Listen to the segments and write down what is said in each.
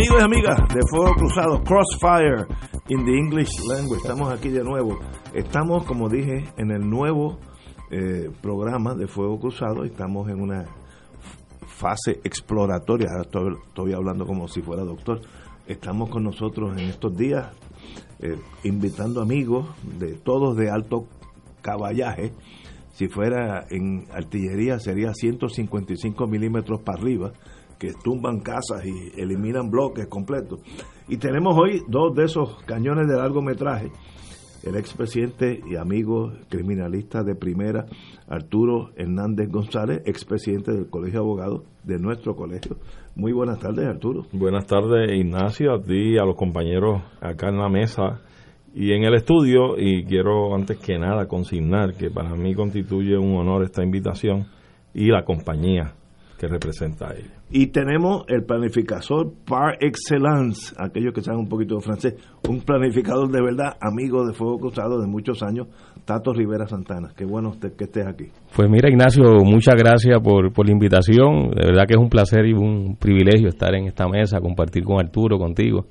Amigos y amigas de Fuego Cruzado, Crossfire in the English Language, estamos aquí de nuevo. Estamos, como dije, en el nuevo eh, programa de Fuego Cruzado, estamos en una fase exploratoria, ahora estoy, hablando como si fuera doctor. Estamos con nosotros en estos días eh, invitando amigos de todos de alto caballaje. Si fuera en artillería sería 155 milímetros para arriba que tumban casas y eliminan bloques completos. Y tenemos hoy dos de esos cañones de largometraje. El expresidente y amigo criminalista de primera, Arturo Hernández González, expresidente del Colegio de Abogados de nuestro colegio. Muy buenas tardes, Arturo. Buenas tardes, Ignacio, a ti, a los compañeros acá en la mesa y en el estudio. Y quiero, antes que nada, consignar que para mí constituye un honor esta invitación y la compañía que representa a ella. Y tenemos el planificador par excellence, aquellos que saben un poquito de francés, un planificador de verdad, amigo de Fuego Cruzado de muchos años, Tato Rivera Santana. Qué bueno que estés aquí. Pues mira, Ignacio, muchas gracias por, por la invitación. De verdad que es un placer y un privilegio estar en esta mesa, compartir con Arturo, contigo.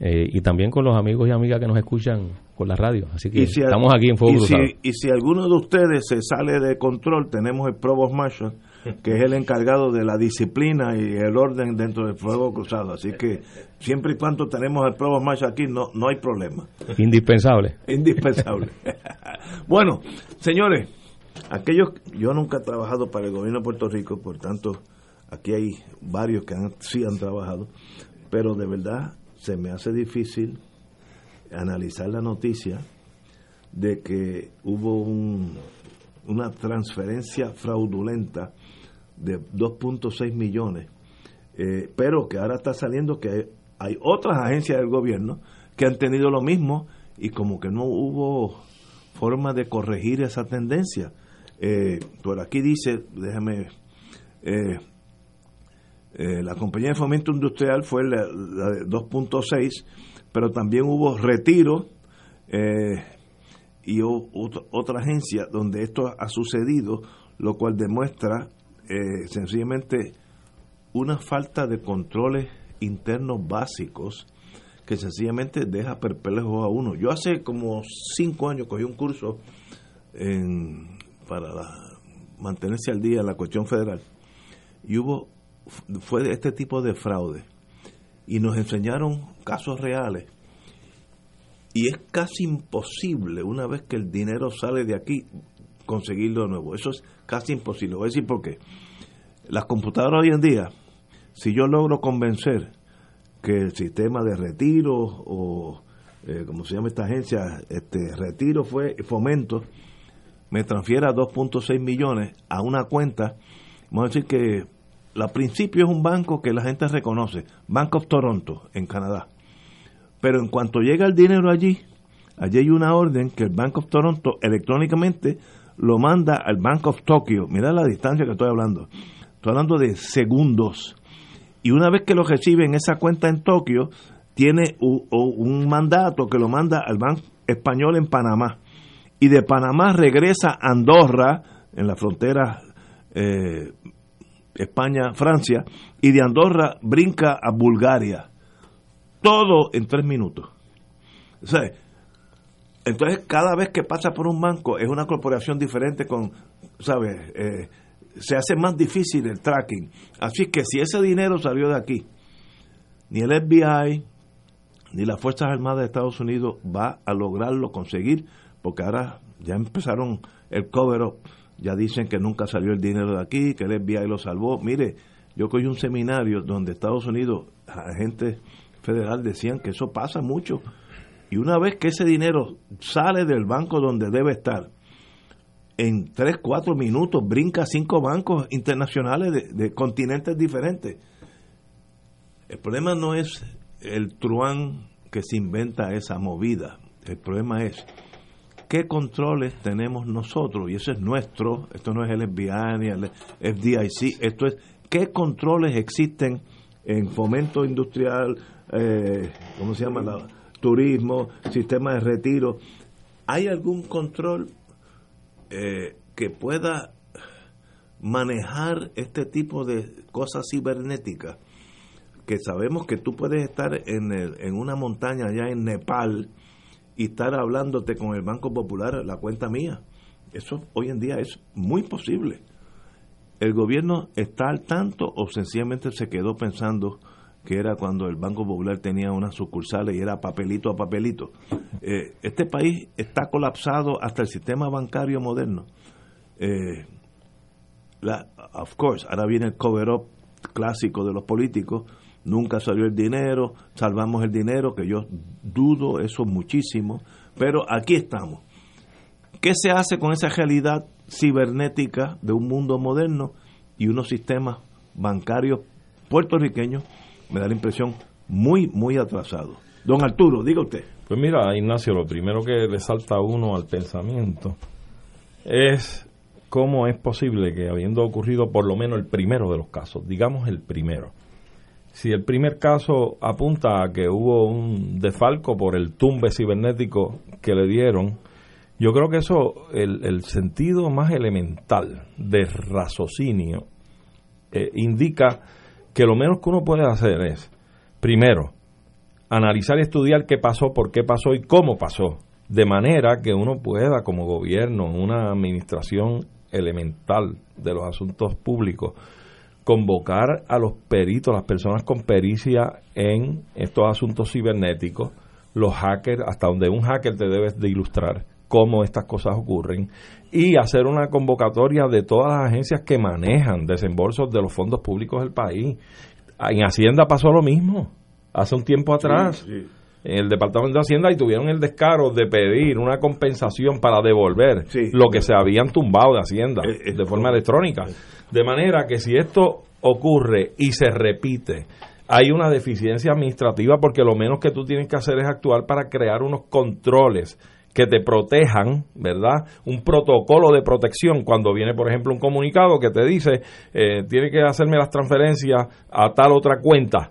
Eh, y también con los amigos y amigas que nos escuchan por la radio. Así que si estamos aquí en Fuego y Cruzado. Si, y si alguno de ustedes se sale de control, tenemos el Provost Marshal, que es el encargado de la disciplina y el orden dentro del Fuego Cruzado. Así que siempre y cuando tenemos al Provost Marshal aquí, no, no hay problema. Indispensable. Indispensable. bueno, señores, aquellos, yo nunca he trabajado para el gobierno de Puerto Rico, por tanto, aquí hay varios que han, sí han trabajado, pero de verdad se me hace difícil analizar la noticia de que hubo un, una transferencia fraudulenta de 2.6 millones, eh, pero que ahora está saliendo que hay otras agencias del gobierno que han tenido lo mismo y como que no hubo forma de corregir esa tendencia. Eh, por aquí dice, déjame, eh, la compañía de fomento industrial fue la, la de 2.6, pero también hubo retiro y o, otra agencia donde esto ha sucedido, lo cual demuestra eh, sencillamente una falta de controles internos básicos que sencillamente deja perplejo a uno. Yo hace como cinco años cogí un curso en, para mantenerse al día en la cuestión federal y hubo fue de este tipo de fraude y nos enseñaron casos reales y es casi imposible una vez que el dinero sale de aquí conseguirlo de nuevo eso es casi imposible voy a decir por qué las computadoras hoy en día si yo logro convencer que el sistema de retiro o eh, como se llama esta agencia este retiro fue fomento me transfiera 2.6 millones a una cuenta vamos a decir que la principio es un banco que la gente reconoce, Bank of Toronto, en Canadá. Pero en cuanto llega el dinero allí, allí hay una orden que el Bank of Toronto electrónicamente lo manda al Bank of Tokyo. Mira la distancia que estoy hablando. Estoy hablando de segundos. Y una vez que lo recibe en esa cuenta en Tokio, tiene un, un mandato que lo manda al Banco Español en Panamá. Y de Panamá regresa a Andorra, en la frontera eh, España-Francia, y de Andorra brinca a Bulgaria. Todo en tres minutos. O sea, entonces cada vez que pasa por un banco es una corporación diferente con, ¿sabes? Eh, se hace más difícil el tracking. Así que si ese dinero salió de aquí, ni el FBI ni las Fuerzas Armadas de Estados Unidos va a lograrlo conseguir, porque ahora ya empezaron el cover up ya dicen que nunca salió el dinero de aquí, que el FBI lo salvó. Mire, yo cogí un seminario donde Estados Unidos, agentes federal decían que eso pasa mucho. Y una vez que ese dinero sale del banco donde debe estar, en 3, 4 minutos brinca cinco bancos internacionales de, continentes diferentes. El problema no es el truán que se inventa esa movida. El problema es qué controles tenemos nosotros, y eso es nuestro, esto no es el FBI ni el FDIC, esto es qué controles existen en fomento industrial, eh, ¿cómo se llama? La, turismo, sistema de retiro. ¿Hay algún control eh, que pueda manejar este tipo de cosas cibernéticas? Que sabemos que tú puedes estar en, el, en una montaña allá en Nepal y estar hablándote con el Banco Popular, la cuenta mía. Eso hoy en día es muy posible. ¿El gobierno está al tanto o sencillamente se quedó pensando que era cuando el Banco Popular tenía unas sucursales y era papelito a papelito? Eh, este país está colapsado hasta el sistema bancario moderno. Eh, of course, ahora viene el cover-up clásico de los políticos. Nunca salió el dinero, salvamos el dinero, que yo dudo eso muchísimo, pero aquí estamos. ¿Qué se hace con esa realidad cibernética de un mundo moderno y unos sistemas bancarios puertorriqueños, me da la impresión, muy, muy atrasados. Don Arturo, diga usted. Pues mira, Ignacio, lo primero que le salta a uno al pensamiento es cómo es posible que habiendo ocurrido por lo menos el primero de los casos, digamos el primero, si el primer caso apunta a que hubo un defalco por el tumbe cibernético que le dieron, yo creo que eso, el, el sentido más elemental de raciocinio, eh, indica que lo menos que uno puede hacer es, primero, analizar y estudiar qué pasó, por qué pasó y cómo pasó, de manera que uno pueda, como gobierno, una administración elemental de los asuntos públicos, convocar a los peritos, las personas con pericia en estos asuntos cibernéticos, los hackers, hasta donde un hacker te debes de ilustrar, cómo estas cosas ocurren y hacer una convocatoria de todas las agencias que manejan desembolsos de los fondos públicos del país. En Hacienda pasó lo mismo, hace un tiempo atrás. En el Departamento de Hacienda y tuvieron el descaro de pedir una compensación para devolver lo que se habían tumbado de Hacienda eh, eh, de forma electrónica. De manera que si esto ocurre y se repite, hay una deficiencia administrativa porque lo menos que tú tienes que hacer es actuar para crear unos controles que te protejan, ¿verdad? Un protocolo de protección cuando viene, por ejemplo, un comunicado que te dice, eh, tiene que hacerme las transferencias a tal otra cuenta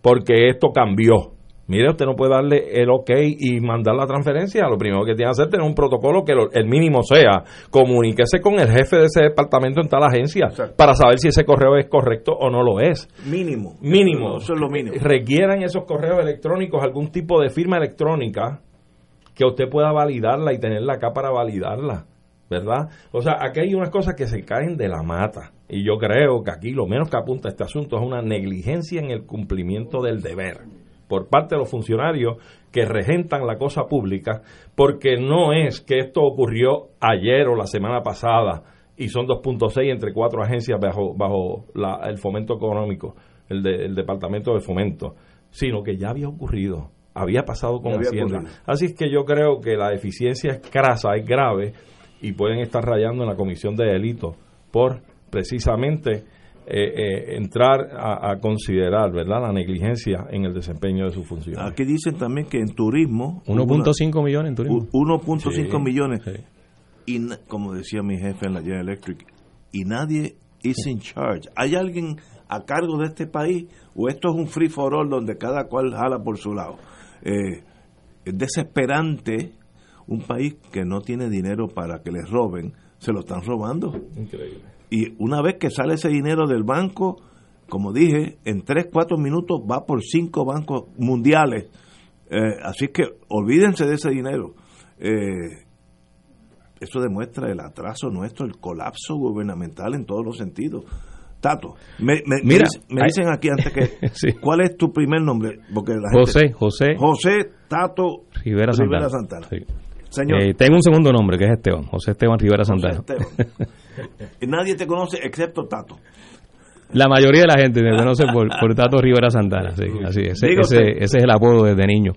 porque esto cambió. Mire, usted no puede darle el ok y mandar la transferencia. Lo primero que tiene que hacer es tener un protocolo que el mínimo sea comuníquese con el jefe de ese departamento en tal agencia para saber si ese correo es correcto o no lo es. Mínimo. Mínimo. Eso es lo mínimo. Requieran esos correos electrónicos algún tipo de firma electrónica que usted pueda validarla y tenerla acá para validarla, ¿verdad? O sea, aquí hay unas cosas que se caen de la mata. Y yo creo que aquí lo menos que apunta este asunto es una negligencia en el cumplimiento del deber por parte de los funcionarios que regentan la cosa pública, porque no es que esto ocurrió ayer o la semana pasada y son 2.6 entre cuatro agencias bajo, bajo el fomento económico, el, el Departamento de Fomento, sino que ya había ocurrido había pasado con Hacienda. Así es que yo creo que la deficiencia es crasa, es grave y pueden estar rayando en la comisión de delitos por precisamente eh, eh, entrar a, considerar verdad la negligencia en el desempeño de su función. Aquí dicen también que en turismo 1.5 millones en turismo 1.5 millones y como decía mi jefe en la General Electric y nadie is in charge. ¿Hay alguien a cargo de este país o esto es un free for all donde cada cual jala por su lado? Eh, es desesperante un país que no tiene dinero para que les roben, se lo están robando. Increíble. Y una vez que sale ese dinero del banco, como dije, en 3, 4 minutos va por cinco bancos mundiales. Eh, así que olvídense de ese dinero. Eh, eso demuestra el atraso nuestro, el colapso gubernamental en todos los sentidos. Tato, me, me, dicen aquí antes que, ¿cuál es tu primer nombre? Porque José, José. José Tato Rivera Santana. Señor. Eh, tengo un segundo nombre que es Esteban, José Esteban Rivera Santana. y nadie te conoce excepto Tato. La mayoría de la gente me conoce por, por Tato Rivera Santana, sí, así es. Ese, ese, ese es el apodo desde niño.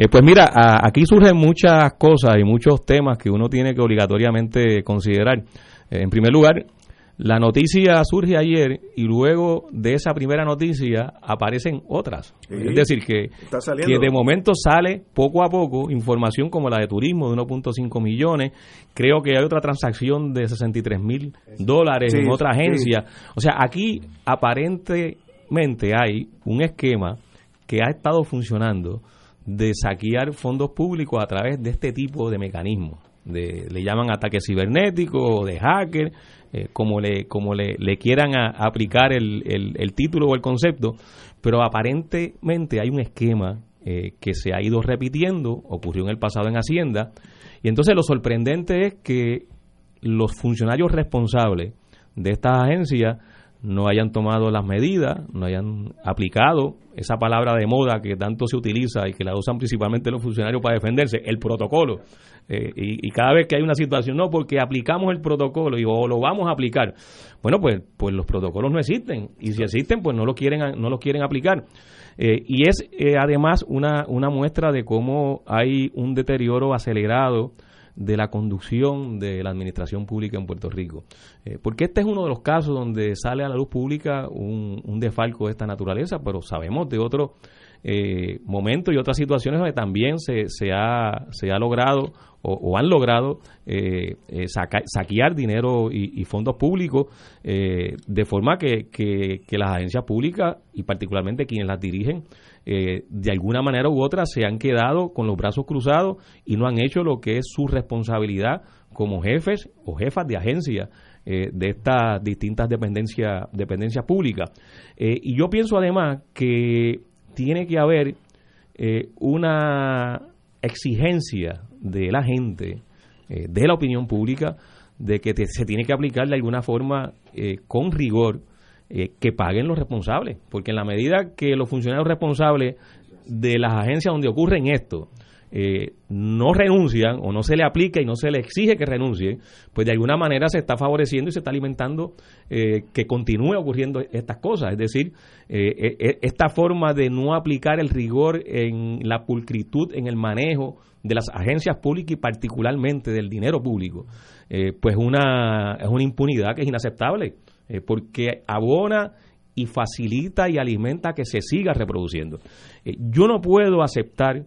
Eh, pues mira, aquí surgen muchas cosas y muchos temas que uno tiene que obligatoriamente considerar. Eh, en primer lugar, la noticia surge ayer y luego de esa primera noticia aparecen otras. es decir, que, que de momento sale poco a poco información como la de turismo de 1.5 millones. Creo que hay otra transacción de 63 mil dólares en otra agencia. O sea, aquí aparentemente hay un esquema que ha estado funcionando de saquear fondos públicos a través de este tipo de mecanismos. De, le llaman ataque cibernético, de hacker, eh, como le como le, quieran aplicar el, el, título o el concepto, pero aparentemente hay un esquema eh, que se ha ido repitiendo, ocurrió en el pasado en Hacienda, y entonces lo sorprendente es que los funcionarios responsables de estas agencias no hayan tomado las medidas, no hayan aplicado esa palabra de moda que tanto se utiliza y que la usan principalmente los funcionarios para defenderse, el protocolo. Eh, y, cada vez que hay una situación, no, porque aplicamos el protocolo y o lo vamos a aplicar. Bueno, pues, pues los protocolos no existen y si existen, pues no lo quieren, no los quieren aplicar. Eh, y es eh, además una, una muestra de cómo hay un deterioro acelerado de la conducción de la administración pública en Puerto Rico. Eh, porque este es uno de los casos donde sale a la luz pública un, un desfalco de esta naturaleza, pero sabemos de otros eh, momentos y otras situaciones donde también se, se, ha, se ha logrado o, han logrado eh, eh saquear dinero y, fondos públicos de forma que, que, que las agencias públicas y particularmente quienes las dirigen eh, de alguna manera u otra se han quedado con los brazos cruzados y no han hecho lo que es su responsabilidad como jefes o jefas de agencia eh, de estas distintas dependencias, dependencias públicas. Eh, y yo pienso además que tiene que haber una exigencia de la gente, de la opinión pública, de que se tiene que aplicar de alguna forma con rigor eh, que paguen los responsables, porque en la medida que los funcionarios responsables de las agencias donde ocurren esto eh, no renuncian o no se le aplica y no se le exige que renuncie, pues de alguna manera se está favoreciendo y se está alimentando eh, que continúe ocurriendo estas cosas. Es decir, esta forma de no aplicar el rigor en la pulcritud, en el manejo de las agencias públicas y particularmente del dinero público, pues una, es una impunidad que es inaceptable. Eh, porque abona y facilita y alimenta que se siga reproduciendo. Eh, yo no puedo aceptar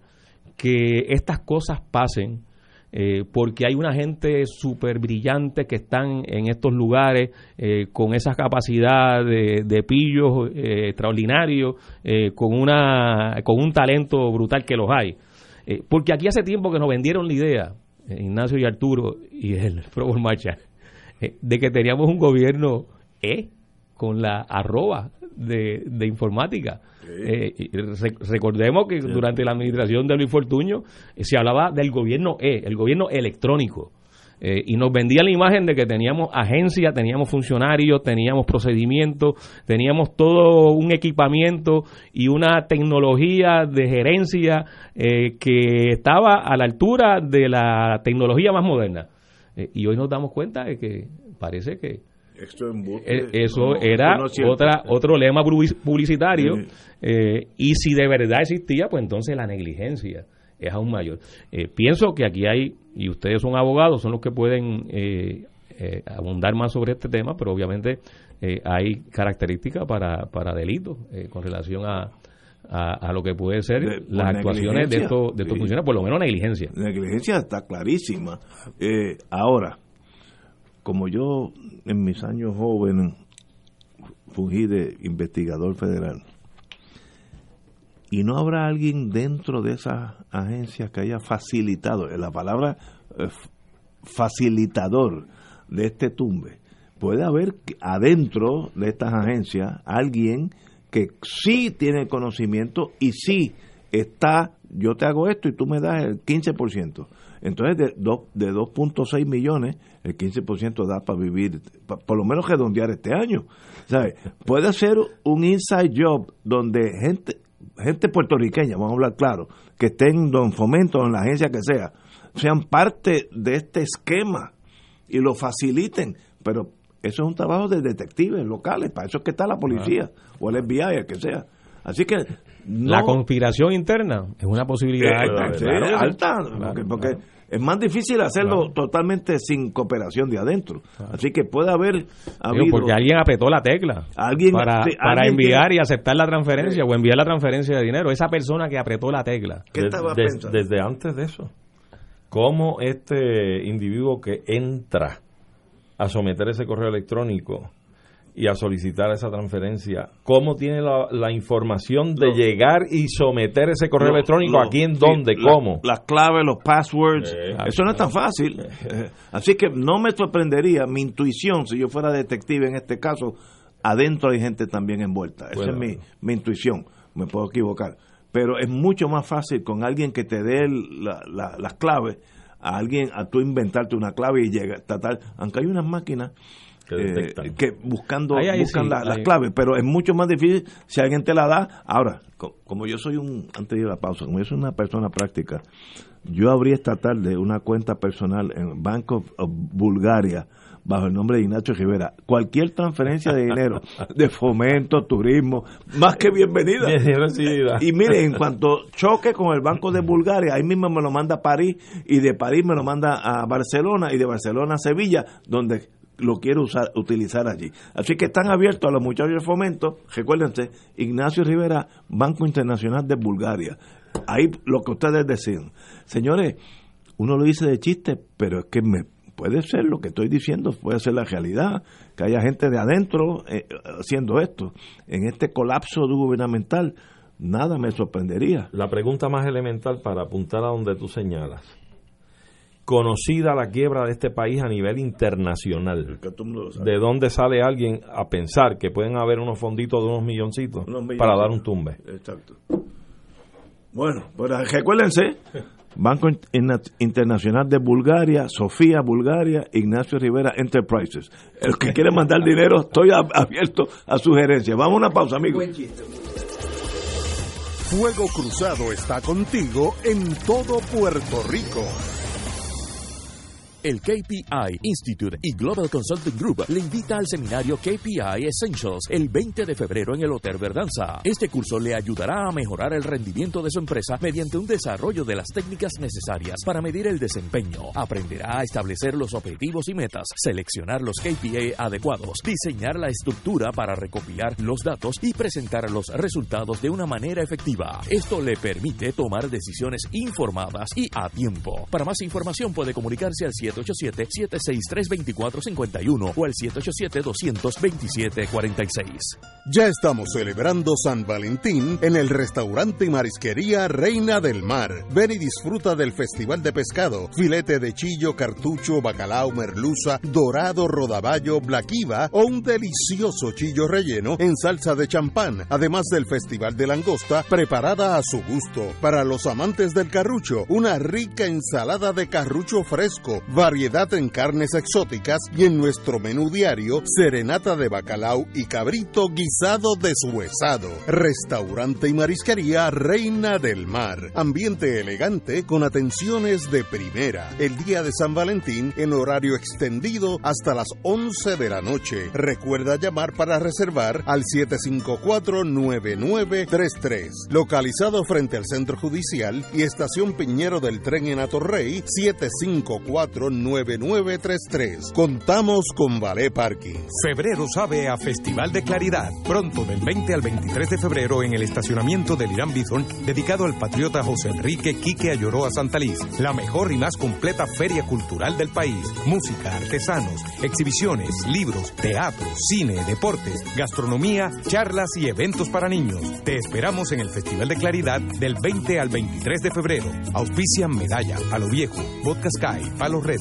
que estas cosas pasen eh, porque hay una gente súper brillante que están en estos lugares con esa capacidad de, de pillos extraordinarios, con, una, con un talento brutal que los hay. porque aquí hace tiempo que nos vendieron la idea, Ignacio y Arturo y el Pro Marcha, de que teníamos un gobierno e con la arroba de, de informática. Eh, recordemos que durante la administración de Luis Fortuño eh, se hablaba del gobierno E, el gobierno electrónico. Eh, y nos vendía la imagen de que teníamos agencia, teníamos funcionarios, teníamos procedimientos, teníamos todo un equipamiento y una tecnología de gerencia que estaba a la altura de la tecnología más moderna. y hoy nos damos cuenta de que parece que eh, eso era otra otro lema publicitario eh, y si de verdad existía, pues entonces la negligencia es aún mayor. Eh, pienso que aquí hay, y ustedes son abogados, son los que pueden abundar más sobre este tema, pero obviamente hay características para, para delitos con relación a, a, lo que puede ser las actuaciones de estos, de estos funcionarios, por lo menos negligencia. Negligencia está clarísima. ahora, como yo en mis años jóvenes fungí de investigador federal, y no habrá alguien dentro de esas agencias que haya facilitado, la palabra eh, facilitador de este tumbe, puede haber adentro de estas agencias alguien que sí tiene conocimiento y sí está, yo te hago esto y tú me das el 15%. Entonces, de, de 2.6 millones, el 15% da para vivir, por lo menos redondear este año. ¿Sabes? Puede ser un inside job donde gente gente puertorriqueña, vamos a hablar claro, que estén en fomento en la agencia que sea, sean parte de este esquema y lo faciliten, pero Eso es un trabajo de detectives locales, para eso es que está la policía o el FBI, el que sea. Así que la conspiración interna es una posibilidad alta, porque, es más difícil hacerlo totalmente sin cooperación de adentro. Así que puede haber habido, porque alguien apretó la tecla alguien, para, para enviar y aceptar la transferencia o enviar la transferencia de dinero. Esa persona que apretó la tecla. desde antes de eso. ¿Cómo este individuo que entra a someter ese correo electrónico y a solicitar esa transferencia, ¿cómo tiene la, información de llegar y someter ese correo electrónico? ¿A quién, dónde, cómo? Las claves, los passwords, eso no es tan fácil. Así que no me sorprendería mi intuición, si yo fuera detective en este caso, adentro hay gente también envuelta. Esa es mi, mi intuición, me puedo equivocar. Pero es mucho más fácil con alguien que te dé las claves, a alguien, a tú inventarte una clave y llega, tal, aunque hay unas máquinas eh, que buscando buscan las claves, pero es mucho más difícil si alguien te la da. Ahora, como yo soy un, antes de la pausa, como yo soy una persona práctica, yo abrí esta tarde una cuenta personal en Bank of, Bulgaria bajo el nombre de Ignacio Rivera. Cualquier transferencia de dinero, de fomento, turismo, más que bienvenida. y mire, en cuanto choque con el Banco de Bulgaria, ahí mismo me lo manda a París y de París me lo manda a Barcelona y de Barcelona a Sevilla, donde lo quiero usar, utilizar allí. Así que están abiertos a los muchachos de fomento. Recuérdense, Ignacio Rivera, Banco Internacional de Bulgaria. Ahí lo que ustedes deciden. Señores, uno lo dice de chiste, pero es que me puede ser lo que estoy diciendo, puede ser la realidad, que haya gente de adentro eh, haciendo esto. En este colapso gubernamental, nada me sorprendería. La pregunta más elemental para apuntar a donde tú señalas conocida la quiebra de este país a nivel internacional. ¿De dónde sale alguien a pensar que pueden haber unos fonditos de unos milloncitos, para dar un tumbe? Exacto. Bueno, pues recuérdense, Banco Internacional de Bulgaria, Sofía Bulgaria, Ignacio Rivera Enterprises. El que quiere mandar dinero, estoy abierto a sugerencias. Vamos a una pausa, amigos. Fuego Cruzado está contigo en todo Puerto Rico. El KPI Institute y Global Consulting Group le invita al seminario KPI Essentials el 20 de febrero en el Hotel Verdanza. Este curso le ayudará a mejorar el rendimiento de su empresa mediante un desarrollo de las técnicas necesarias para medir el desempeño. Aprenderá a establecer los objetivos y metas, seleccionar los KPI adecuados, diseñar la estructura para recopilar los datos y presentar los resultados de una manera efectiva. Esto le permite tomar decisiones informadas y a tiempo. Para más información puede comunicarse al 7 787-763-2451 o al 787-227-46. Ya estamos celebrando San Valentín en el restaurante y marisquería Reina del Mar. Ven y disfruta del Festival de Pescado, filete de chillo, cartucho, bacalao, merluza, dorado, rodaballo, blaquiva o un delicioso chillo relleno en salsa de champán, además del Festival de Langosta preparada a su gusto. Para los amantes del carrucho, una rica ensalada de carrucho fresco, variedad en carnes exóticas y en nuestro menú diario, serenata de bacalao y cabrito guisado deshuesado. Restaurante y marisquería Reina del Mar. Ambiente elegante con atenciones de primera. El día de San Valentín en horario extendido hasta las 11 de la noche. Recuerda llamar para reservar al 754-9933. Localizado frente al Centro Judicial y Estación Piñero del Tren en Atorrey, 754 9933. Contamos con Ballet Parking. Febrero sabe a Festival de Claridad. Pronto del 20 al 23 de febrero en el estacionamiento del Irán Bison, dedicado al patriota José Enrique Quique Ayoroa Santaliz. La mejor y más completa feria cultural del país. Música, artesanos, exhibiciones, libros, teatro, cine, deportes, gastronomía, charlas y eventos para niños. Te esperamos en el Festival de Claridad del 20 al 23 de febrero. Auspician Medalla, Palo Viejo, Vodka Sky, Palo Red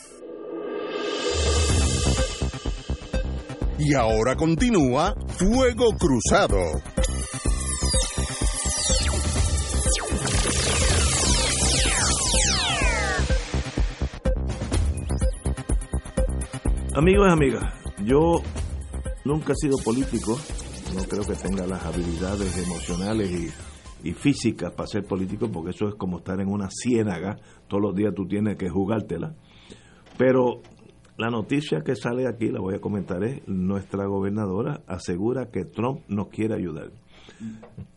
Y ahora continúa Fuego Cruzado. Amigos y amigas, yo nunca he sido político, no creo que tenga las habilidades emocionales y, físicas para ser político, porque eso es como estar en una ciénaga, todos los días tú tienes que jugártela. Pero la noticia que sale aquí, la voy a comentar, es nuestra gobernadora asegura que Trump nos quiere ayudar.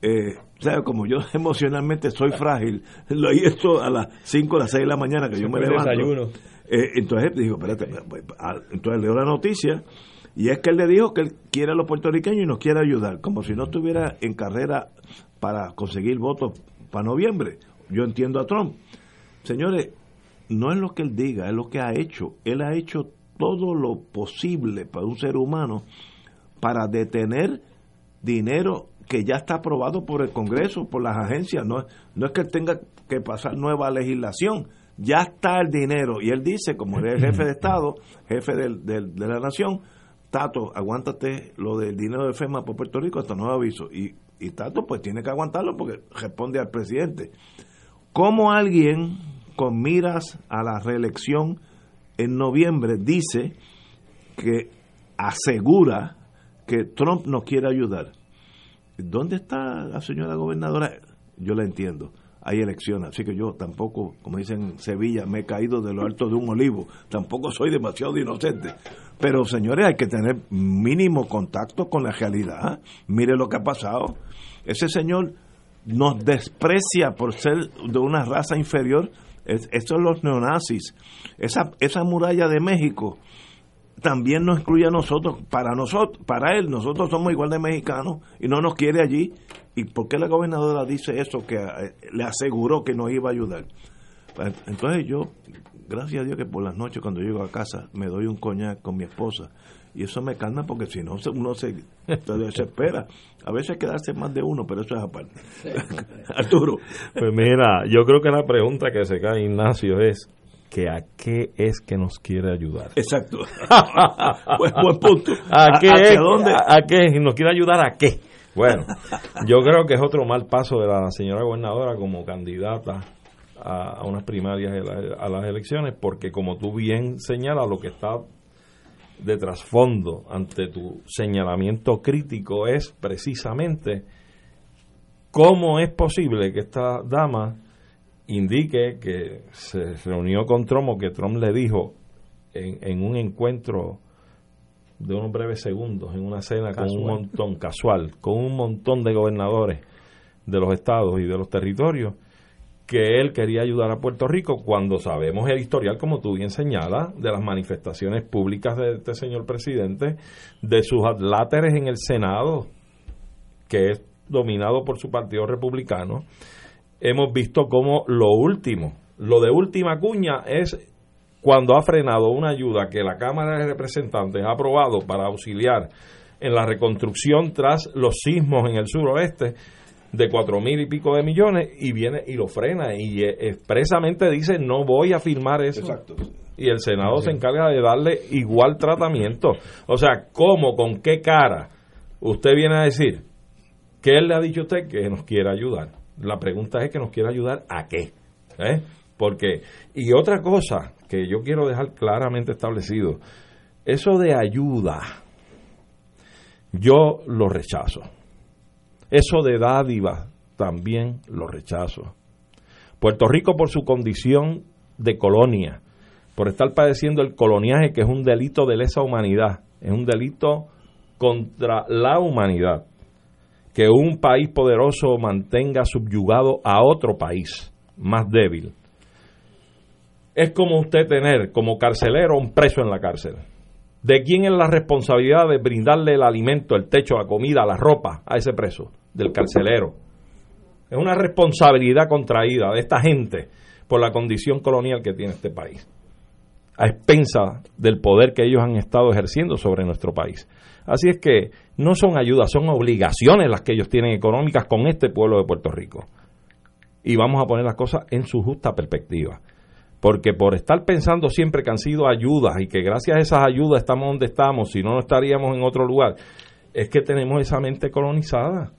Eh, o sea, como yo emocionalmente soy frágil, lo he hecho a las 5 o las 6 de la mañana que yo me levanto. Eh, entonces dijo, espérate, entonces leo la noticia y es que él le dijo que él quiere a los puertorriqueños y nos quiere ayudar, como si no estuviera en carrera para conseguir votos para noviembre. Yo entiendo a Trump. Señores, no es lo que él diga, es lo que ha hecho. Él ha hecho todo lo posible para un ser humano para detener dinero que ya está aprobado por el Congreso, por las agencias. No, no es que tenga que pasar nueva legislación ya está el dinero. Y él dice, como es el jefe de Estado, jefe de la nación, Tato, aguántate lo del dinero de FEMA por Puerto Rico hasta nuevo aviso. Y, y Tato pues tiene que aguantarlo porque responde al presidente. ¿Cómo alguien con miras a la reelección en noviembre dice que asegura que Trump nos quiere ayudar? ¿Dónde está la señora gobernadora? Yo la entiendo hay elecciones. Así que yo tampoco, como dicen en Sevilla, me he caído de lo alto de un olivo. Tampoco soy demasiado inocente. Pero señores, hay que tener mínimo contacto con la realidad. Mire lo que ha pasado. Ese señor nos desprecia por ser de una raza inferior. Es, son los neonazis. Esa, esa muralla de México también nos incluye a nosotros, para nosotros, para él, nosotros somos igual de mexicanos y no nos quiere allí. ¿Y por qué la gobernadora dice eso que eh, le aseguró que nos iba a ayudar? Pues, entonces yo, gracias a Dios que por las noches cuando llego a casa me doy un coñac con mi esposa y eso me calma porque si no uno se, desespera. A veces quedarse más de uno, pero eso es aparte. Arturo. Pues mira, yo creo que la pregunta que se cae Ignacio es que a qué es que nos quiere ayudar. Exacto. buen, punto. ¿A, qué, ¿A qué nos quiere ayudar a qué? Bueno, yo creo que es otro mal paso de la señora gobernadora como candidata a, unas primarias a las elecciones, porque como tú bien señalas, lo que está de trasfondo ante tu señalamiento crítico es precisamente cómo es posible que esta dama indique que se reunió con Trump o que Trump le dijo en, un encuentro de unos breves segundos, en una cena con un montón, casual, con un montón de gobernadores de los estados y de los territorios, que él quería ayudar a Puerto Rico cuando sabemos el historial, como tú bien señalas, de las manifestaciones públicas de este señor presidente, de sus adláteres en el Senado, que es dominado por su partido republicano, hemos visto como lo último, lo de última cuña es cuando ha frenado una ayuda que la Cámara de Representantes ha aprobado para auxiliar en la reconstrucción tras los sismos en el suroeste de cuatro mil y pico de millones y viene y lo frena y expresamente dice no voy a firmar eso. Y el Senado se encarga de darle igual tratamiento. O sea, ¿cómo, con qué cara usted viene a decir que él le ha dicho a usted que nos quiere ayudar? La pregunta es que nos quiere ayudar a qué. ¿Eh? Porque, y otra cosa que yo quiero dejar claramente establecido, eso de ayuda, yo lo rechazo. Eso de dádiva, también lo rechazo. Puerto Rico por su condición de colonia, por estar padeciendo el coloniaje, que es un delito de lesa humanidad, es un delito contra la humanidad que un país poderoso mantenga subyugado a otro país más débil. Es como usted tener como carcelero un preso en la cárcel. ¿De quién es la responsabilidad de brindarle el alimento, el techo, la comida, la ropa a ese preso? Del carcelero. Es una responsabilidad contraída de esta gente por la condición colonial que tiene este país, a expensa del poder que ellos han estado ejerciendo sobre nuestro país. Así es que no son ayudas, son obligaciones las que ellos tienen económicas con este pueblo de Puerto Rico. Y vamos a poner las cosas en su justa perspectiva. Porque por estar pensando siempre que han sido ayudas y que gracias a esas ayudas estamos donde estamos, si no, no estaríamos en otro lugar, es que tenemos esa mente colonizada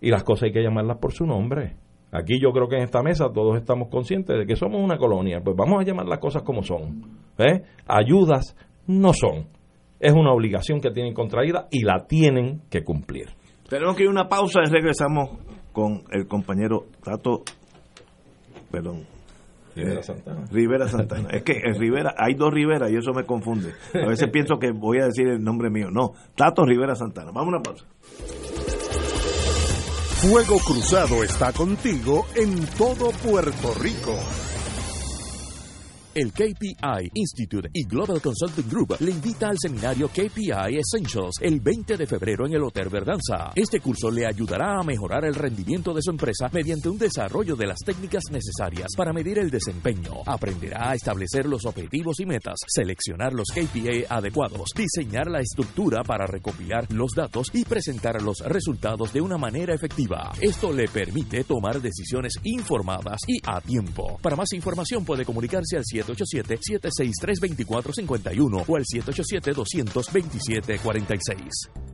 y las cosas hay que llamarlas por su nombre. Aquí yo creo que en esta mesa todos estamos conscientes de que somos una colonia, pues vamos a llamar las cosas como son. ¿eh? Ayudas no son. Es una obligación que tienen contraída y la tienen que cumplir. Tenemos que ir a una pausa y regresamos con el compañero Tato, perdón, Rivera eh, Santana. Rivera Santana. Es que en Rivera, hay dos Rivera y eso me confunde. A veces pienso que voy a decir el nombre mío. No, Tato Rivera Santana. Vamos a una pausa. Fuego Cruzado está contigo en todo Puerto Rico. El KPI Institute y Global Consulting Group le invita al seminario KPI Essentials el 20 de febrero en el Hotel Verdanza. Este curso le ayudará a mejorar el rendimiento de su empresa mediante un desarrollo de las técnicas necesarias para medir el desempeño. Aprenderá a establecer los objetivos y metas, seleccionar los KPI adecuados, diseñar la estructura para recopilar los datos y presentar los resultados de una manera efectiva. Esto le permite tomar decisiones informadas y a tiempo. Para más información puede comunicarse al 787-763-2451 o al 787-227-46.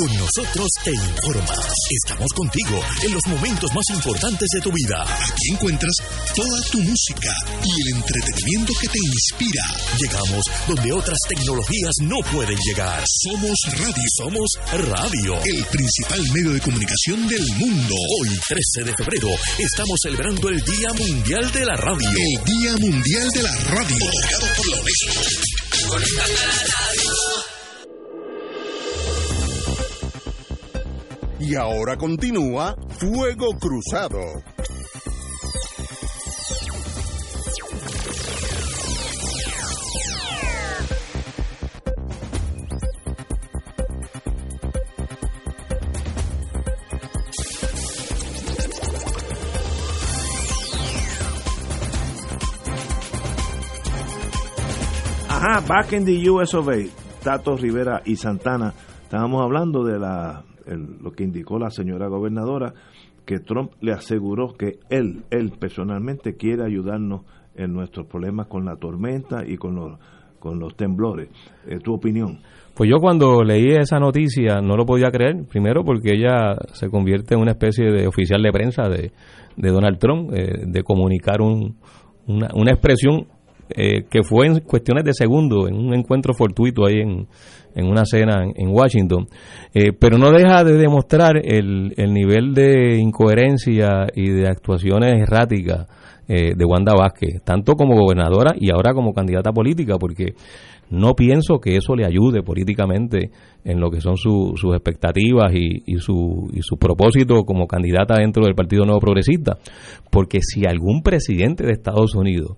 Con nosotros te informas. Estamos contigo en los momentos más importantes de tu vida. Aquí encuentras toda tu música y el entretenimiento que te inspira. Llegamos donde otras tecnologías no pueden llegar. Somos radio. Somos radio. El principal medio de comunicación del mundo. Hoy, 13 de febrero, estamos celebrando el Día Mundial de la Radio. El Día Mundial de la Radio. Otorgado por la UNESCO. Conéctate a la radio. Y ahora continúa Fuego Cruzado. Ajá, back in the US of A, Tato Rivera y Santana, estábamos hablando de la, el- lo que indicó la señora gobernadora, que Trump le aseguró que él, él personalmente quiere ayudarnos en nuestros problemas con la tormenta y con los, con los temblores. Eh, ¿Tu opinión? Pues yo cuando leí esa noticia no lo podía creer, primero porque ella se convierte en una especie de oficial de prensa de, de Donald Trump, eh, de comunicar un- una, una expresión eh, que fue en cuestiones de segundos, en un encuentro fortuito ahí en, en una cena en, en Washington, Eh, pero no deja de demostrar el, el nivel de incoherencia y de actuaciones erráticas eh, de Wanda Vázquez, tanto como gobernadora y ahora como candidata política, porque no pienso que eso le ayude políticamente en lo que son su- sus expectativas y, y su, y su propósito como candidata dentro del Partido Nuevo Progresista. Porque si algún presidente de Estados Unidos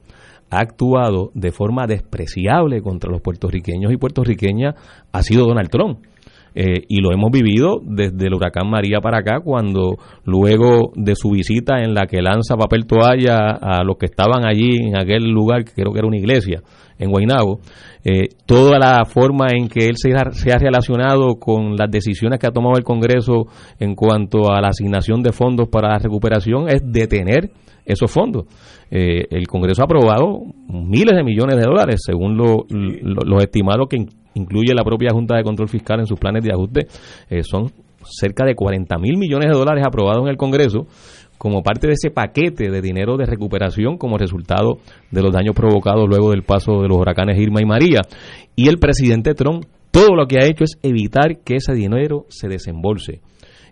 ha actuado de forma despreciable contra los puertorriqueños y puertorriqueñas ha sido Donald Trump. Eh, y lo hemos vivido desde el huracán María para acá, cuando luego de su visita en la que lanza papel toalla a los que estaban allí en aquel lugar, que creo que era una iglesia, en Guaynabo, eh, toda la forma en que él se ha, se ha relacionado con las decisiones que ha tomado el Congreso en cuanto a la asignación de fondos para la recuperación es detener esos fondos. Eh, el Congreso ha aprobado miles de millones de dólares, según lo- lo- los estimados que in- incluye la propia Junta de Control Fiscal en sus planes de ajuste, eh, son cerca de 40 mil millones de dólares aprobados en el Congreso como parte de ese paquete de dinero de recuperación como resultado de los daños provocados luego del paso de los huracanes Irma y María. Y el presidente Trump todo lo que ha hecho es evitar que ese dinero se desembolse.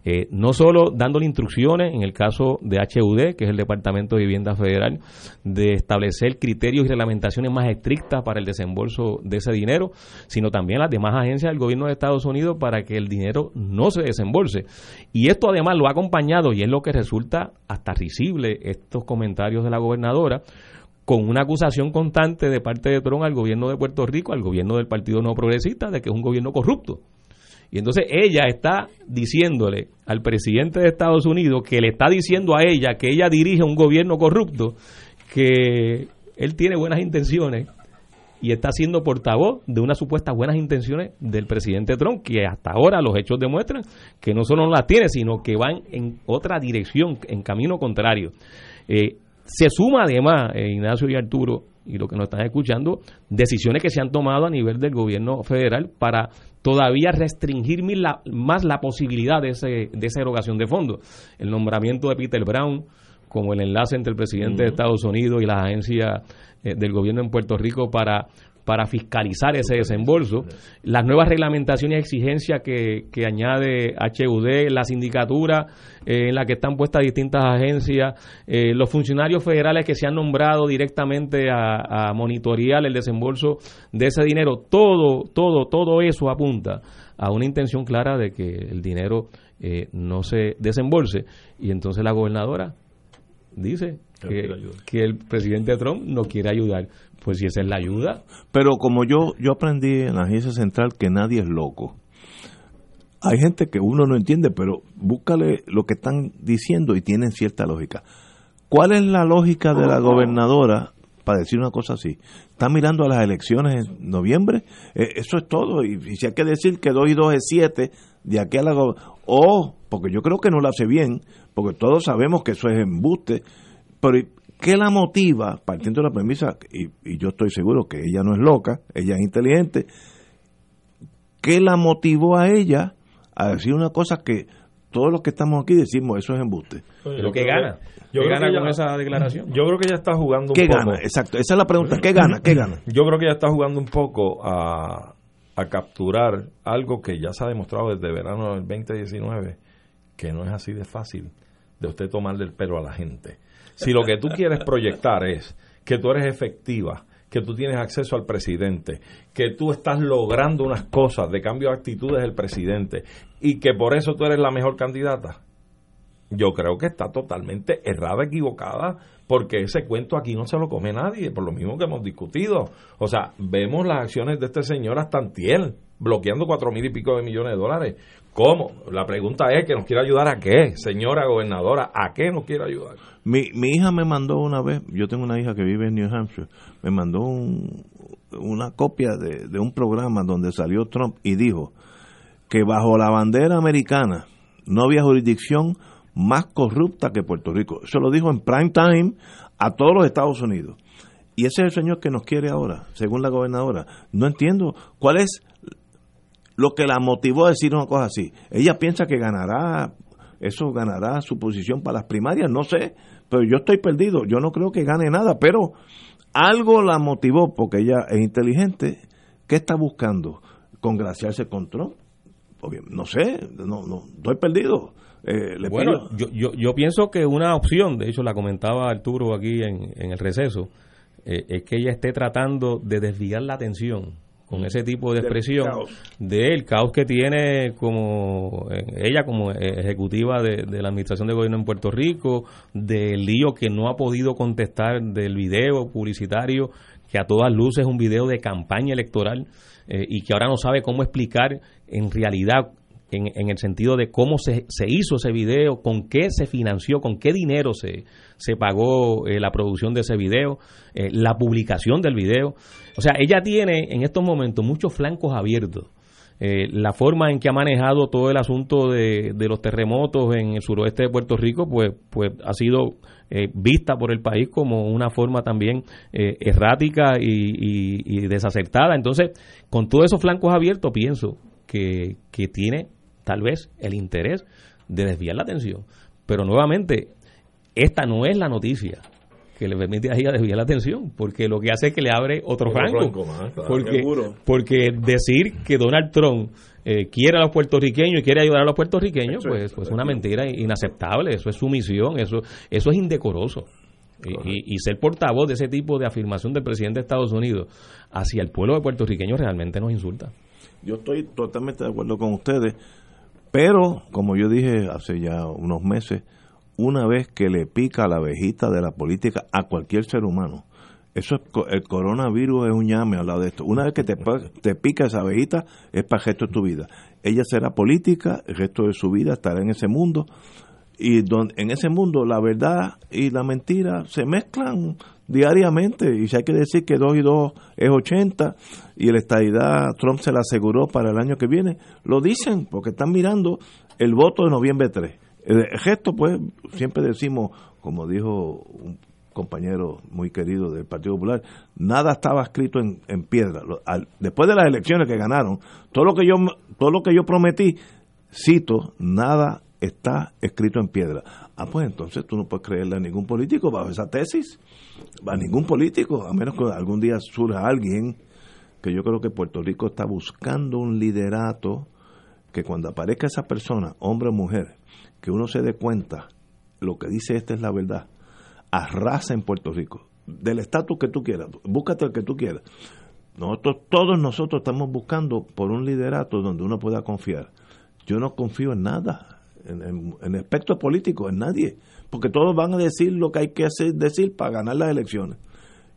Eh, no solo dándole instrucciones, en el caso de HUD, que es el Departamento de Vivienda Federal, de establecer criterios y reglamentaciones más estrictas para el desembolso de ese dinero, sino también las demás agencias del gobierno de Estados Unidos para que el dinero no se desembolse. Y esto además lo ha acompañado, y es lo que resulta hasta risible estos comentarios de la gobernadora, con una acusación constante de parte de Trump al gobierno de Puerto Rico, al gobierno del Partido No Progresista, de que es un gobierno corrupto. Y entonces ella está diciéndole al presidente de Estados Unidos que le está diciendo a ella que ella dirige un gobierno corrupto, que él tiene buenas intenciones y está siendo portavoz de unas supuestas buenas intenciones del presidente Trump, que hasta ahora los hechos demuestran que no solo no las tiene, sino que van en otra dirección, en camino contrario. Eh, se suma además, eh, Ignacio y Arturo, y lo que nos están escuchando, decisiones que se han tomado a nivel del gobierno federal para todavía restringir más la posibilidad de, ese, de esa erogación de fondos. El nombramiento de Peter Brown como el enlace entre el presidente de Estados Unidos y las agencias eh, del gobierno en Puerto Rico para para fiscalizar ese desembolso, las nuevas reglamentaciones y exigencias que, que añade HUD, la sindicatura eh, en la que están puestas distintas agencias, eh, los funcionarios federales que se han nombrado directamente a, monitorear el desembolso de ese dinero, todo, todo, todo eso apunta a una intención clara de que el dinero eh, no se desembolse. Y entonces la gobernadora dice que, que, el presidente Trump no quiere ayudar. Pues si esa es la ayuda. Pero como yo, yo aprendí en la agencia central que nadie es loco. Hay gente que uno no entiende, pero búscale lo que están diciendo y tienen cierta lógica. ¿Cuál es la lógica de la gobernadora para decir una cosa así? ¿Está mirando a las elecciones en noviembre? Eh, eso es todo. Y, si hay que decir que 2 y 2 es 7, de aquí a la... O, porque yo creo que no lo hace bien, porque todos sabemos que eso es embuste, pero ¿Qué la motiva? Partiendo de la premisa, y, yo estoy seguro que ella no es loca, ella es inteligente, ¿qué la motivó a ella a decir una cosa que todos los que estamos aquí decimos eso es embuste? Pero ¿qué gana? Yo ¿Qué gana con esa declaración? Yo creo que ella está jugando un ¿Qué gana? Exacto, esa es la pregunta. ¿Qué gana? ¿Qué gana? Yo creo que ella está jugando un poco a, a capturar algo que ya se ha demostrado desde verano del 2019, que no es así de fácil de usted tomarle el pelo a la gente si lo que tú quieres proyectar es que tú eres efectiva, que tú tienes acceso al presidente, que tú estás logrando unas cosas de cambio de actitudes del presidente y que por eso tú eres la mejor candidata, yo creo que está totalmente errada, equivocada, porque ese cuento aquí no se lo come nadie, por lo mismo que hemos discutido. O sea, vemos las acciones de este señor hasta antiel, bloqueando cuatro mil y pico de millones de dólares. ¿Cómo? La pregunta es que nos quiere ayudar a qué, señora gobernadora, ¿a qué nos quiere ayudar? Mi, mi hija me mandó una vez, yo tengo una hija que vive en New Hampshire, me mandó una copia de un programa donde salió Trump y dijo que bajo la bandera americana no había jurisdicción más corrupta que Puerto Rico. Eso lo dijo en prime time a todos los Estados Unidos. Y ese es el señor que nos quiere ahora, según la gobernadora. No entiendo cuál es lo que la motivó a decir una cosa así. Ella piensa que ganará eso ganará su posición para las primarias, no sé, pero yo estoy perdido, yo no creo que gane nada, pero algo la motivó porque ella es inteligente. ¿Qué está buscando? ¿Congraciarse con Trump? No sé, no, no, estoy perdido. Eh, bueno, yo, yo, pienso que una opción, de hecho la comentaba Arturo aquí en, en el receso, eh, es que ella esté tratando de desviar la atención con ese tipo de expresión del caos que tiene como eh, ella como ejecutiva de, la administración de gobierno en Puerto Rico, del lío que no ha podido contestar del video publicitario que a todas luces es un video de campaña electoral eh, y que ahora no sabe cómo explicar en realidad en, en, el sentido de cómo se, se, hizo ese video, con qué se financió, con qué dinero se, se pagó eh, la producción de ese video, eh, la publicación del video. O sea, ella tiene en estos momentos muchos flancos abiertos. Eh, la forma en que ha manejado todo el asunto de, de, los terremotos en el suroeste de Puerto Rico, pues, pues ha sido vista por el país como una forma también errática y, y, desacertada. Entonces, con todos esos flancos abiertos, pienso que, que tiene tal vez el interés de desviar la atención. Pero nuevamente, esta no es la noticia que le permite a ella desviar la atención, porque lo que hace es que le abre otro, franco. porque, porque decir que Donald Trump eh, quiere a los puertorriqueños y quiere ayudar a los puertorriqueños, pues es pues una mentira inaceptable, eso es sumisión, eso, eso es indecoroso. Y, y, ser portavoz de ese tipo de afirmación del presidente de Estados Unidos hacia el pueblo de puertorriqueño realmente nos insulta. Yo estoy totalmente de acuerdo con ustedes, pero como yo dije hace ya unos meses, una vez que le pica la abejita de la política a cualquier ser humano, eso es, el coronavirus es un llame al lado de esto. Una vez que te, te pica esa abejita, es para el resto de tu vida. Ella será política, el resto de su vida estará en ese mundo. Y don, en ese mundo la verdad y la mentira se mezclan diariamente. Y si hay que decir que 2 y 2 es 80 y la estadidad Trump se la aseguró para el año que viene, lo dicen porque están mirando el voto de noviembre 3. El gesto, pues, siempre decimos, como dijo un compañero muy querido del Partido Popular, nada estaba escrito en, en piedra. después de las elecciones que ganaron, todo lo que yo todo lo que yo prometí, cito, nada está escrito en piedra. Ah, pues entonces tú no puedes creerle a ningún político bajo esa tesis, a ningún político, a menos que algún día surja alguien que yo creo que Puerto Rico está buscando un liderato que cuando aparezca esa persona, hombre o mujer, que uno se dé cuenta, lo que dice este es la verdad, arrasa en Puerto Rico, del estatus que tú quieras, búscate el que tú quieras. Nosotros, todos nosotros estamos buscando por un liderato donde uno pueda confiar. Yo no confío en nada, en, el aspecto político, en nadie, porque todos van a decir lo que hay que hacer, decir para ganar las elecciones.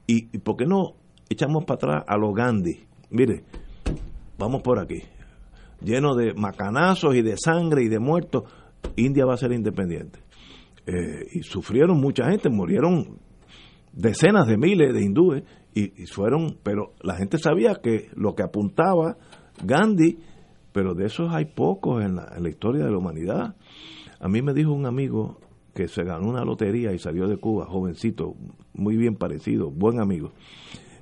Y, y por qué no echamos para atrás a los Gandhi? Mire, vamos por aquí, lleno de macanazos y de sangre y de muertos, India va a ser independiente. Eh, y sufrieron mucha gente, murieron decenas de miles de hindúes y, fueron, pero la gente sabía que lo que apuntaba Gandhi, pero de esos hay pocos en la, historia de la humanidad. A mí me dijo un amigo que se ganó una lotería y salió de Cuba, jovencito, muy bien parecido, buen amigo.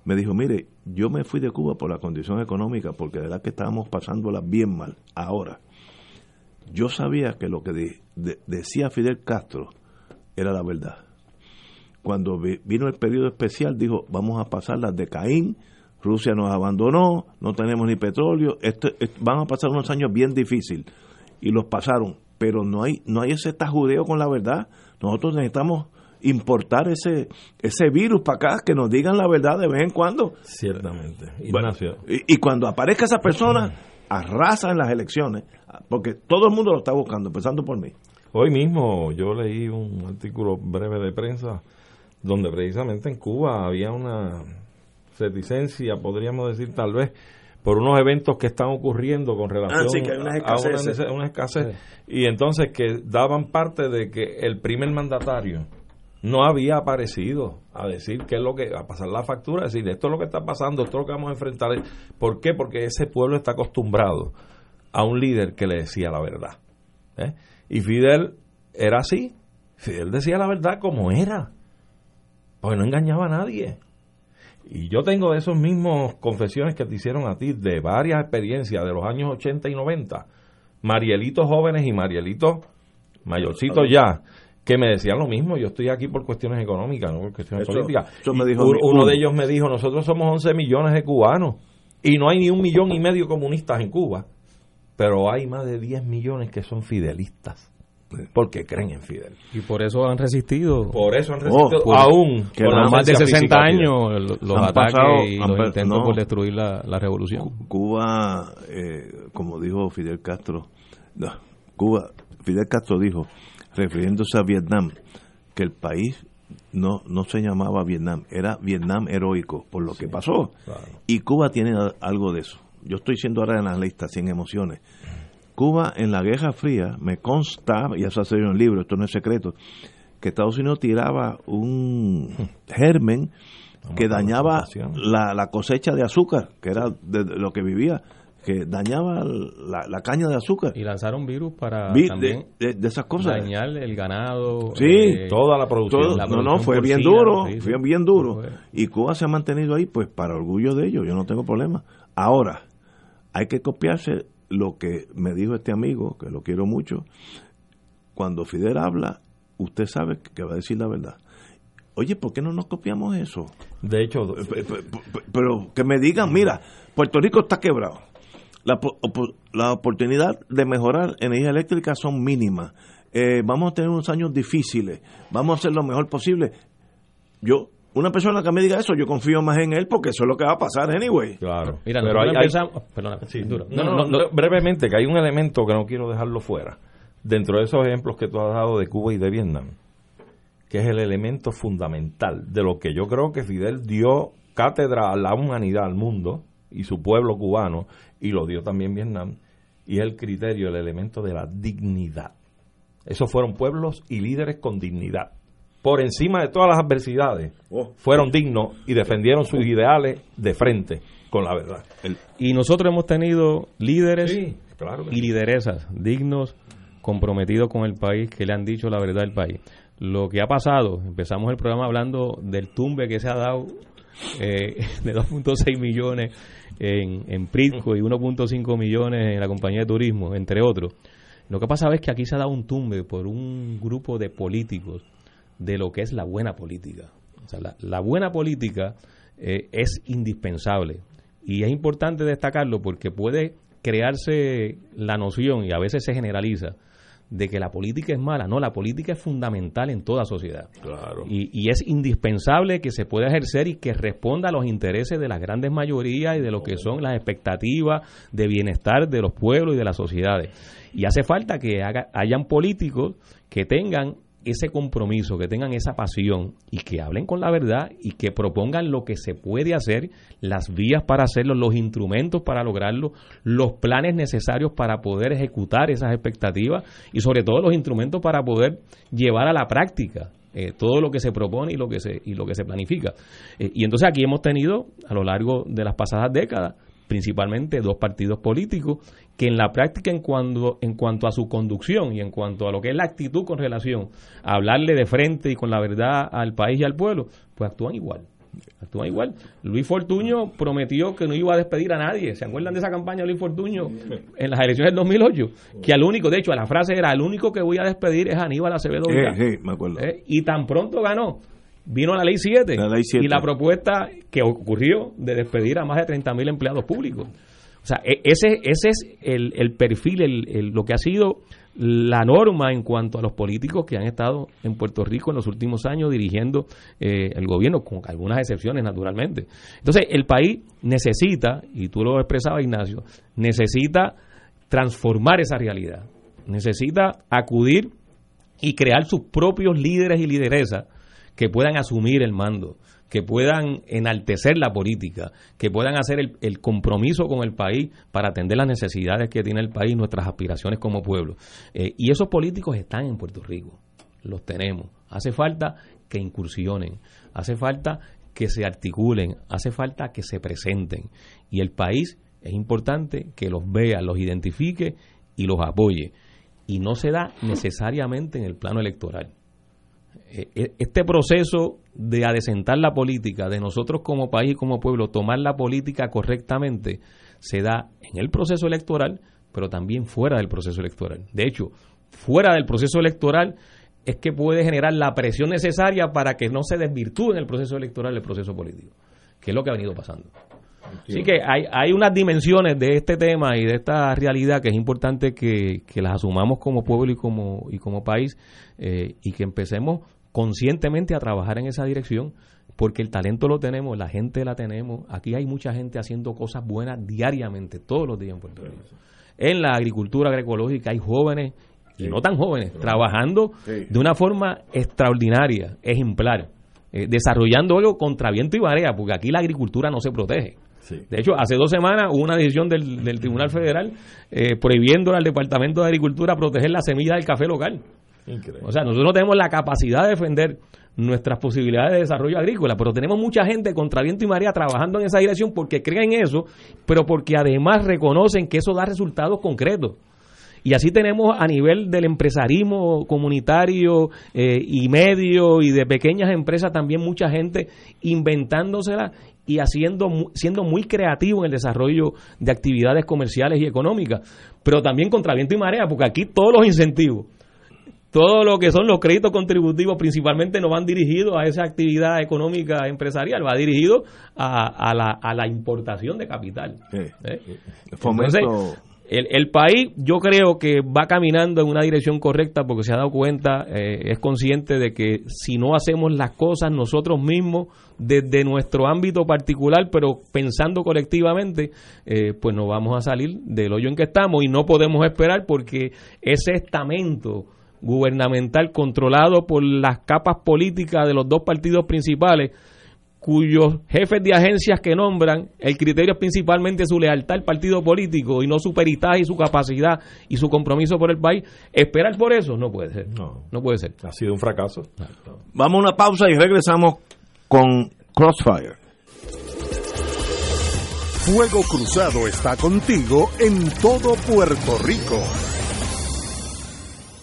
Me dijo, mire, yo me fui de Cuba por la condición económica, porque de verdad que estábamos pasándola bien mal. Ahora, yo sabía que lo que decía Fidel Castro era la verdad. Cuando vino el periodo especial, dijo, vamos a pasar las de Caín, Rusia nos abandonó, no tenemos ni petróleo, este, van a pasar unos años bien difíciles. Y los pasaron, pero no hay, no hay ese tajudeo con la verdad. Nosotros necesitamos importar ese ese virus para acá, que nos digan la verdad de vez en cuando. Ciertamente. y, y, cuando aparezca esa persona, arrasa en las elecciones, porque todo el mundo lo está buscando, empezando por mí. Hoy mismo yo leí un artículo breve de prensa donde precisamente en Cuba había una reticencia, podríamos decir tal vez, por unos eventos que están ocurriendo con relación ah, a una, escasez. Y entonces que daban parte de que el primer mandatario no había aparecido a decir qué es lo que, a pasar la factura, decir esto es lo que está pasando, esto es lo que vamos a enfrentar. ¿Por qué? Porque ese pueblo está acostumbrado a un líder que le decía la verdad. ¿eh? Y Fidel era así. Fidel decía la verdad como era. Porque no engañaba a nadie. Y yo tengo de esos mismos confesiones que te hicieron a ti, de varias experiencias de los años 80 y 90, Marielitos jóvenes y Marielitos mayorcitos ya, que me decían lo mismo, yo estoy aquí por cuestiones económicas, no por cuestiones políticas. uno de ellos me dijo, nosotros somos 11 millones de cubanos y no hay ni un millón y medio comunistas en Cuba, pero hay más de 10 millones que son fidelistas porque creen en Fidel. Y por eso han resistido. Por eso han resistido oh, aún con más de 60 años los ataques y los intentos por destruir la, revolución. Cuba, eh, como dijo Fidel Castro, Cuba, Fidel Castro dijo, refiriéndose a Vietnam, que el país no, no se llamaba Vietnam, era Vietnam heroico, por lo que pasó. Y Cuba tiene algo de eso. Yo estoy siendo ahora analista, sin emociones. Cuba en la Guerra Fría, me consta, y eso ha salido en el libro, esto no es secreto, que Estados Unidos tiraba un germen que dañaba la, la, cosecha de azúcar, que era de lo que vivía que dañaba la, caña de azúcar. Y lanzaron virus para de, esas cosas. dañar el ganado. Sí, eh, toda la producción. no, no, fue bien duro, fue bien duro. Y Cuba se ha mantenido ahí, pues para orgullo de ellos, yo no tengo problema. Ahora, hay que copiarse lo que me dijo este amigo, que lo quiero mucho, cuando Fidel habla, usted sabe que va a decir la verdad. Oye, ¿por qué no nos copiamos eso? De hecho, pero que me digan, mira, Puerto Rico está quebrado. La, la oportunidad de mejorar energía eléctrica son mínimas. Eh, vamos a tener unos años difíciles. Vamos a hacer lo mejor posible. Yo, una persona que me diga eso, yo confío más en él porque eso es lo que va a pasar anyway. Claro. Mira, pero hay, no, no, brevemente, que hay un elemento que no quiero dejarlo fuera. Dentro de esos ejemplos que tú has dado de Cuba y de Vietnam, que es el elemento fundamental de lo que yo creo que Fidel dio cátedra a la humanidad, al mundo y su pueblo cubano, y lo dio también Vietnam, y es el criterio, el elemento de la dignidad. Esos fueron pueblos y líderes con dignidad. Por encima de todas las adversidades, oh. fueron dignos y defendieron sus ideales de frente con la verdad. y nosotros hemos tenido líderes y lideresas dignos, comprometidos con el país, que le han dicho la verdad del país lo que ha pasado, empezamos el programa hablando del tumbe que se ha dado eh, de 2.6 millones en, en Pritco y 1.5 millones en la compañía de turismo, entre otros. Lo que pasa es que aquí se ha dado un tumbe por un grupo de políticos de lo que es la buena política. O sea, la, buena política eh, es indispensable y es importante destacarlo porque puede crearse la noción y a veces se generaliza de que la política es mala. No, la política es fundamental en toda sociedad. Claro. Y, es indispensable que se pueda ejercer y que responda a los intereses de las grandes mayorías y de lo que son las expectativas de bienestar de los pueblos y de las sociedades. Y hace falta que hayan políticos que tengan ese compromiso, que tengan esa pasión y que hablen con la verdad y que propongan lo que se puede hacer, las vías para hacerlo, los instrumentos para lograrlo, los planes necesarios para poder ejecutar esas expectativas y sobre todo los instrumentos para poder llevar a la práctica eh, todo lo que se propone y lo que se y lo que se planifica. Eh, y entonces aquí hemos tenido a lo largo de las pasadas décadas principalmente dos partidos políticos que en la práctica en cuanto, en cuanto a su conducción y en cuanto a lo que es la actitud con relación a hablarle de frente y con la verdad al país y al pueblo, pues actúan igual. Actúan igual. Luis Fortuño prometió que no iba a despedir a nadie. ¿Se acuerdan de esa campaña de Luis Fortuño en las elecciones del 2008? Que al único, de hecho, la frase era: al único que voy a despedir es Aníbal Acevedo. Sí, me acuerdo. ¿Eh? Y tan pronto ganó vino la ley 7, y la propuesta que ocurrió de despedir a más de 30 mil empleados públicos. O sea, e, ese, ese es el, el perfil, el, lo que ha sido la norma en cuanto a los políticos que han estado en Puerto Rico en los últimos años dirigiendo eh, el gobierno, con algunas excepciones naturalmente. Entonces, el país necesita, y tú lo expresabas Ignacio, necesita transformar esa realidad, necesita acudir y crear sus propios líderes y lideresas que puedan asumir el mando, que puedan enaltecer la política, que puedan hacer el, compromiso con el país para atender las necesidades que tiene el país, nuestras aspiraciones como pueblo. Eh, y esos políticos están en Puerto Rico, los tenemos. Hace falta que incursionen, hace falta que se articulen, hace falta que se presenten. Y el país es importante que los vea, los identifique y los apoye. Y no se da necesariamente en el plano electoral este proceso de adecentar la política, de nosotros como país y como pueblo tomar la política correctamente, se da en el proceso electoral, pero también fuera del proceso electoral. De hecho, fuera del proceso electoral es que puede generar la presión necesaria para que no se desvirtúe en el proceso electoral el proceso político, que es lo que ha venido pasando. Así que hay, hay unas dimensiones de este tema y de esta realidad que es importante que, las asumamos como pueblo y como, y como país eh, y que empecemos conscientemente a trabajar en esa dirección porque el talento lo tenemos, la gente la tenemos. Aquí hay mucha gente haciendo cosas buenas diariamente, todos los días en Puerto Rico. En la agricultura agroecológica hay jóvenes y no tan jóvenes trabajando de una forma extraordinaria, ejemplar, eh, desarrollando algo contra viento y marea, porque aquí la agricultura no se protege. De hecho, hace dos semanas hubo una decisión del, Tribunal Federal eh, prohibiendo al Departamento de Agricultura proteger la semilla del café local. O sea, nosotros no tenemos la capacidad de defender nuestras posibilidades de desarrollo agrícola, pero tenemos mucha gente contra viento y marea trabajando en esa dirección porque creen eso, pero porque además reconocen que eso da resultados concretos. Y así tenemos a nivel del empresarismo comunitario eh, y medio y de pequeñas empresas también mucha gente inventándosela y haciendo siendo muy creativo en el desarrollo de actividades comerciales y económicas, pero también contra viento y marea, porque aquí todos los incentivos todo lo que son los créditos contributivos principalmente no van dirigidos a esa actividad económica empresarial, va dirigido a, la, a la, importación de capital. ¿Eh? Entonces, el, el, país yo creo que va caminando en una dirección correcta porque se ha dado cuenta, eh, es consciente de que si no hacemos las cosas nosotros mismos desde nuestro ámbito particular, pero pensando colectivamente, eh, pues nos vamos a salir del hoyo en que estamos y no podemos esperar porque ese estamento gubernamental controlado por las capas políticas de los dos partidos principales, cuyos jefes de agencias que nombran, el criterio es principalmente su lealtad al partido político y no su peritaje y su capacidad y su compromiso por el país, esperar por eso no puede ser. No, no puede ser. Ha sido un fracaso. Vamos a una pausa y regresamos con Crossfire. Fuego Cruzado está contigo en todo Puerto Rico.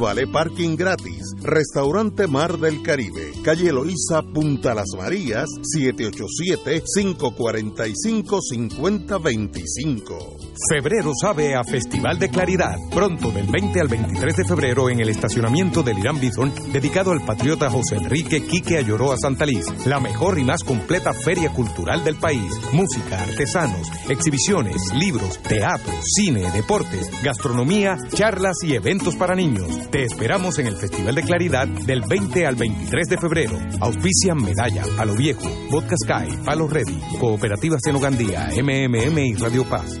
Vale parking gratis. Restaurante Mar del Caribe, calle Loíza, Punta Las Marías, 787-545-5025. Febrero sabe a Festival de Claridad. Pronto, del 20 al 23 de febrero, en el estacionamiento del Irán Bison, dedicado al patriota José Enrique Quique Ayoroa Santaliz. La mejor y más completa feria cultural del país. Música, artesanos, exhibiciones, libros, teatro, cine, deportes, gastronomía, charlas y eventos para niños. Te esperamos en el Festival de Claridad del 20 al 23 de febrero. Auspician Medalla, Palo Viejo, Vodka Sky, Palo Ready, Cooperativa Senogandía, MMM y Radio Paz.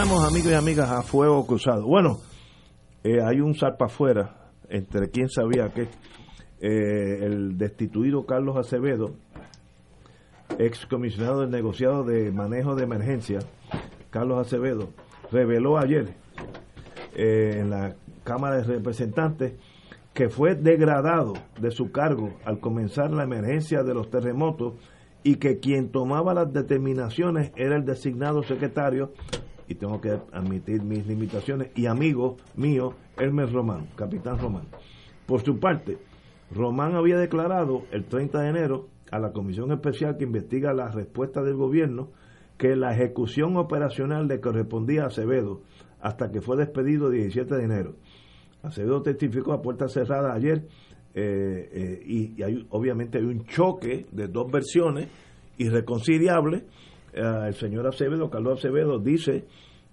Amigos y amigas, a fuego cruzado. Bueno, eh, hay un zarpa afuera entre quién sabía que eh, el destituido Carlos Acevedo, ex comisionado del negociado de manejo de emergencia, Carlos Acevedo, reveló ayer eh, en la Cámara de Representantes que fue degradado de su cargo al comenzar la emergencia de los terremotos y que quien tomaba las determinaciones era el designado secretario y tengo que admitir mis limitaciones, y amigo mío, Hermes Román, capitán Román. Por su parte, Román había declarado el 30 de enero a la comisión especial que investiga la respuesta del gobierno que la ejecución operacional le correspondía a Acevedo, hasta que fue despedido el 17 de enero. Acevedo testificó a puerta cerrada ayer eh, eh, y, hay, obviamente hay un choque de dos versiones irreconciliables. Eh, el señor Acevedo, Carlos Acevedo, dice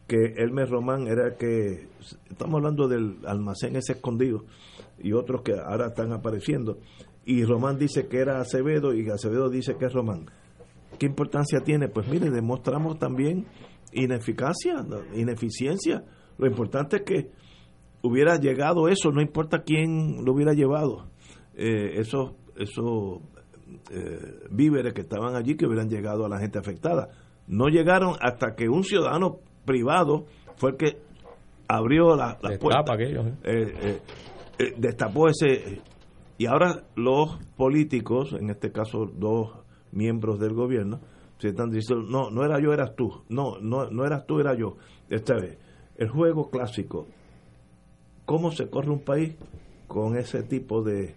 que Elmer Román era que, estamos hablando del almacén ese escondido y otros que ahora están apareciendo, y Román dice que era Acevedo y Acevedo dice que es Román. ¿Qué importancia tiene? Pues mire, demostramos también ineficacia, ineficiencia. Lo importante es que hubiera llegado eso, no importa quién lo hubiera llevado. Eh, esos esos eh, víveres que estaban allí que hubieran llegado a la gente afectada. No llegaron hasta que un ciudadano privado fue el que abrió la, la puerta, aquello, eh, eh, destapó ese... Y ahora los políticos, en este caso dos miembros del gobierno, se están diciendo, no, no era yo, eras tú. No, no, no eras tú, era yo. Esta vez, el juego clásico. ¿Cómo se corre un país con ese tipo de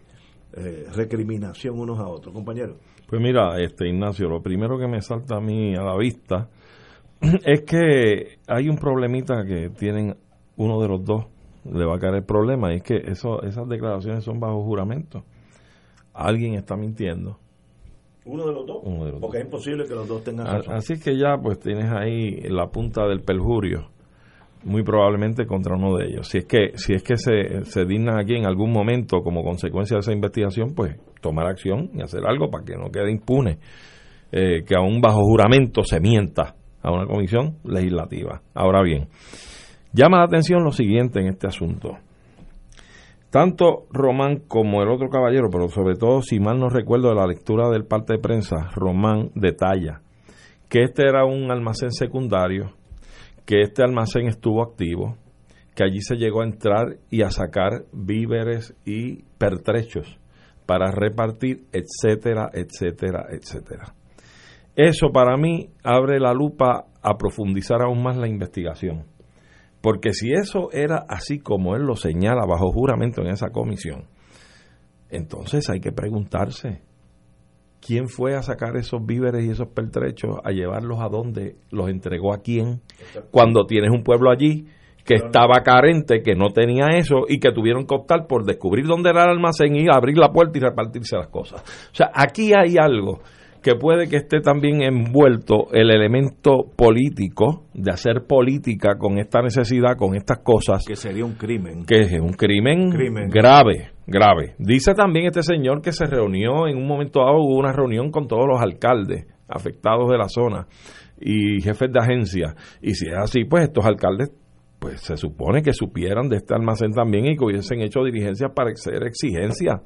eh, recriminación unos a otros, compañeros? Pues mira, este Ignacio, lo primero que me salta a mí a la vista es que hay un problemita que tienen uno de los dos, le va a caer el problema, y es que eso, esas declaraciones son bajo juramento. Alguien está mintiendo ¿Uno de los dos? Porque es imposible que los dos tengan razón. Así que ya pues tienes ahí la punta del perjurio, muy probablemente contra uno de ellos. Si es que, si es que se, se digna aquí en algún momento como consecuencia de esa investigación, pues tomar acción y hacer algo para que no quede impune eh, que aún bajo juramento se mienta a una comisión legislativa. Ahora bien, llama la atención lo siguiente en este asunto tanto Román como el otro caballero, pero sobre todo, si mal no recuerdo de la lectura del parte de prensa, Román detalla que este era un almacén secundario, que este almacén estuvo activo, que allí se llegó a entrar y a sacar víveres y pertrechos para repartir, etcétera, etcétera, etcétera. Eso para mí abre la lupa a profundizar aún más la investigación porque si eso era así como él lo señala bajo juramento en esa comisión, entonces hay que preguntarse, ¿quién fue a sacar esos víveres y esos pertrechos, a llevarlos a dónde, los entregó a quién, cuando tienes un pueblo allí que estaba carente, que no tenía eso y que tuvieron que optar por descubrir dónde era el almacén y abrir la puerta y repartirse las cosas. O sea, aquí hay algo que puede que esté también envuelto el elemento político de hacer política con esta necesidad, con estas cosas. Que sería un crimen. Que es un crimen, grave, grave. Dice también este señor que se reunió en un momento dado, hubo una reunión con todos los alcaldes afectados de la zona y jefes de agencia. Y si es así, pues estos alcaldes pues se supone que supieran de este almacén también y que hubiesen hecho diligencias para hacer exigencias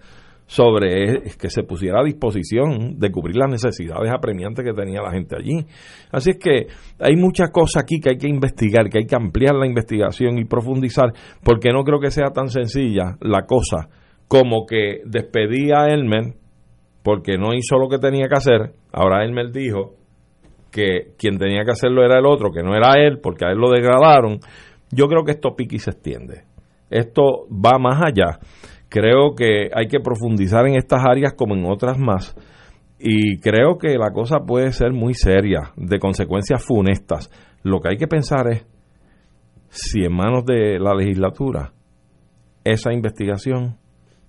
sobre que se pusiera a disposición de cubrir las necesidades apremiantes que tenía la gente allí. Así es que hay muchas cosas aquí que hay que investigar, que hay que ampliar la investigación y profundizar, porque no creo que sea tan sencilla la cosa como que despedía a Elmer porque no hizo lo que tenía que hacer. Ahora Elmer dijo que quien tenía que hacerlo era el otro, que no era él, porque a él lo degradaron. Yo creo que esto pique y se extiende. Esto va más allá creo que hay que profundizar en estas áreas como en otras más y creo que la cosa puede ser muy seria, de consecuencias funestas. Lo que hay que pensar es si en manos de la legislatura esa investigación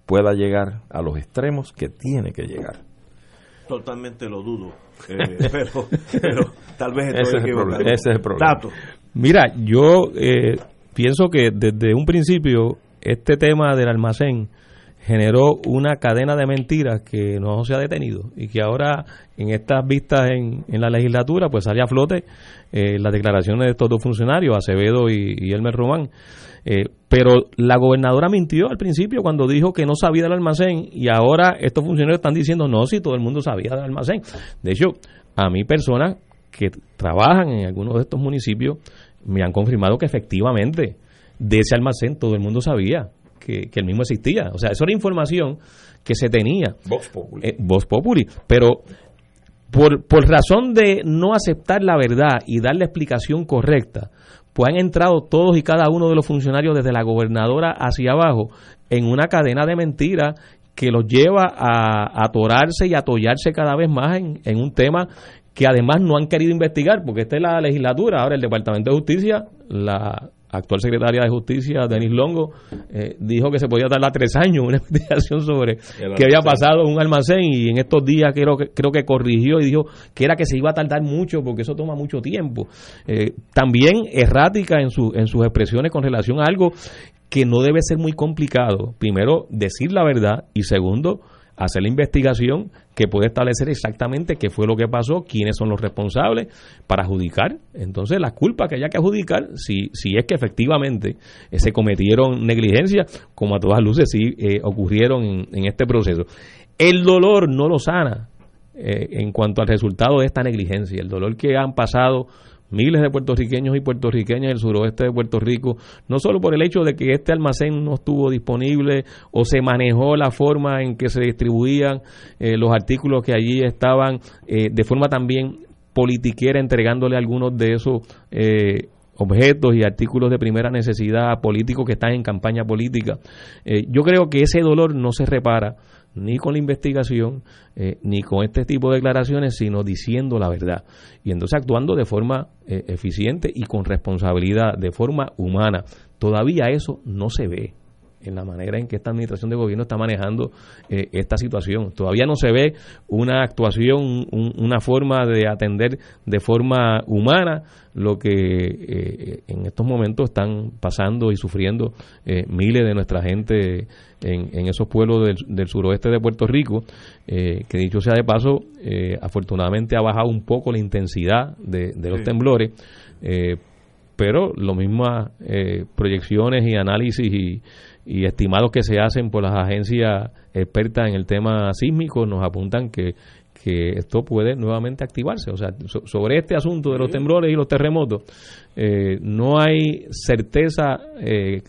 pueda llegar a los extremos que tiene que llegar. Totalmente lo dudo, eh, pero, tal vez ese, es ese es el problema. Mira, yo eh, pienso que desde un principio este tema del almacén generó una cadena de mentiras que no se ha detenido y que ahora en estas vistas en, en la legislatura pues sale a flote eh, las declaraciones de estos dos funcionarios, Acevedo y, Elmer Román. Eh, pero la gobernadora mintió al principio cuando dijo que no sabía del almacén y ahora estos funcionarios están diciendo no, si todo el mundo sabía del almacén. De hecho, a mí personas que trabajan en algunos de estos municipios me han confirmado que efectivamente de ese almacén todo el mundo sabía que, el mismo existía. O sea, eso era información que se tenía. Vox Populi. Eh, Vox Populi. Pero por, por razón de no aceptar la verdad y dar la explicación correcta, pues han entrado todos y cada uno de los funcionarios desde la gobernadora hacia abajo en una cadena de mentiras que los lleva a atorarse y atollarse cada vez más en, un tema que además no han querido investigar, porque esta es la legislatura, ahora el Departamento de Justicia la actual secretaria de Justicia, Denis Longo, eh, dijo que se podía tardar tres años una investigación sobre qué había pasado en un almacén y en estos días creo que, creo que corrigió y dijo que era que se iba a tardar mucho porque eso toma mucho tiempo. Eh, también errática en, su, en sus expresiones con relación a algo que no debe ser muy complicado. Primero, decir la verdad y segundo, hacer la investigación que puede establecer exactamente qué fue lo que pasó, quiénes son los responsables para adjudicar. Entonces, la culpa que haya que adjudicar, si, si es que efectivamente eh, se cometieron negligencias, como a todas luces sí eh, ocurrieron en, este proceso. El dolor no lo sana eh, en cuanto al resultado de esta negligencia. El dolor que han pasado miles de puertorriqueños y puertorriqueñas del suroeste de Puerto Rico, no solo por el hecho de que este almacén no estuvo disponible o se manejó la forma en que se distribuían eh, los artículos que allí estaban eh, de forma también politiquera, entregándole algunos de esos eh, objetos y artículos de primera necesidad a políticos que están en campaña política. yo creo que ese dolor no se repara ni con la investigación, eh, ni con este tipo de declaraciones, sino diciendo la verdad. Y entonces actuando de forma eh, eficiente y con responsabilidad, de forma humana. Todavía eso no se ve en la manera en que esta administración de gobierno está manejando eh, esta situación. Todavía no se ve una actuación, una forma de atender de forma humana lo que eh, en estos momentos están pasando y sufriendo eh, miles de nuestra gente en, esos pueblos del, suroeste de Puerto Rico, que dicho sea de paso, afortunadamente ha bajado un poco la intensidad de, los temblores pero las mismas proyecciones y análisis y, y estimados que se hacen por las agencias expertas en el tema sísmico nos apuntan que, que esto puede nuevamente activarse. O sea, sobre este asunto de los temblores y los terremotos, eh, no hay certeza eh,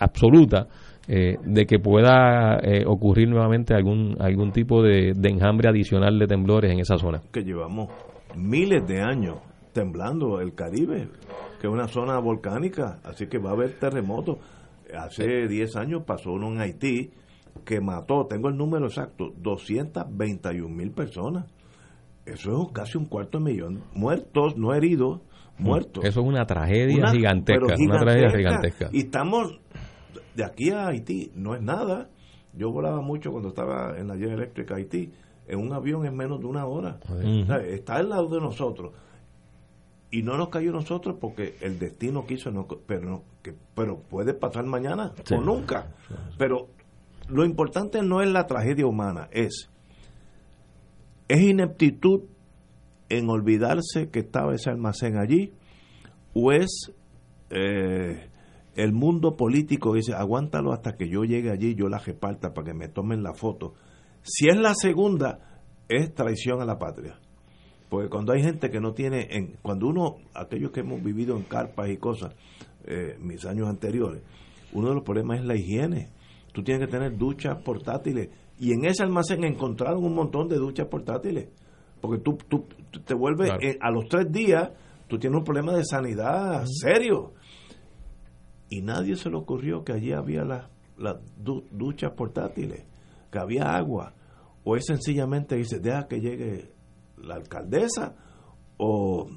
absoluta eh, de que pueda ocurrir nuevamente algún, algún tipo de, de enjambre adicional de temblores en esa zona. Que llevamos miles de años temblando el Caribe, que es una zona volcánica, así que va a haber terremotos hace 10 años pasó uno en Haití que mató, tengo el número exacto, 221 mil personas. Eso es casi un cuarto de millón. Muertos, no heridos, muertos. Eso es una tragedia gigantesca, una tragedia gigantesca. Y estamos de aquí a Haití, no es nada. Yo volaba mucho cuando estaba en la General Electric Haití, en un avión en menos de una hora. está al lado de nosotros y no nos cayó nosotros porque el destino quiso no, pero que, pero puede pasar mañana o nunca. Pero lo importante no es la tragedia humana es es ineptitud en olvidarse que estaba ese almacén allí o es eh, el mundo político dice aguántalo hasta que yo llegue allí yo la reparta para que me tomen la foto si es la segunda es traición a la patria. Porque cuando hay gente que no tiene, en, cuando uno, aquellos que hemos vivido en carpas y cosas, eh, mis años anteriores, uno de los problemas es la higiene. Tú tienes que tener duchas portátiles. Y en ese almacén encontraron un montón de duchas portátiles. Porque tú, tú, te vuelves, eh, a los tres días, tú tienes un problema de sanidad serio. Y nadie se le ocurrió que allí había las las duchas portátiles, que había agua. O es sencillamente dice, deja que llegue la alcaldesa o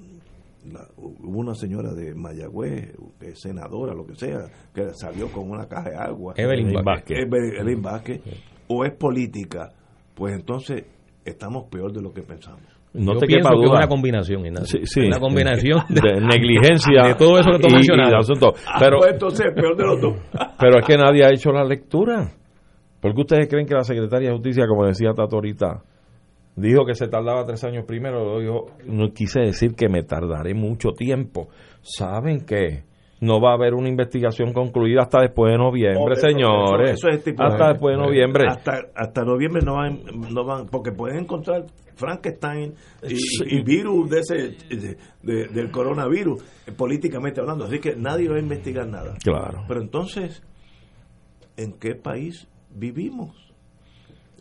hubo una señora de Mayagüez, senadora, lo que sea, que salió con una caja de agua. Evelyn Vázquez. Evelyn Vázquez. O es política, pues entonces estamos peor de lo que pensamos. No te quepa duda. una combinación, Una combinación de, negligencia de todo eso que tú mencionaste. Ah, pero, pues entonces, peor de los dos. pero es que nadie ha hecho la lectura. ¿Por qué ustedes creen que la Secretaría de Justicia, como decía Tato ahorita, dijo que se tardaba tres años primero, yo no quise decir que me tardaré mucho tiempo. ¿Saben qué? No va a haber una investigación concluida hasta después de noviembre, señores. hasta después de noviembre. Hasta, hasta noviembre no van, no van, porque pueden encontrar Frankenstein y, virus de ese, del coronavirus, eh, políticamente hablando. Así que nadie va a investigar nada. Claro. Pero entonces, ¿en qué país vivimos?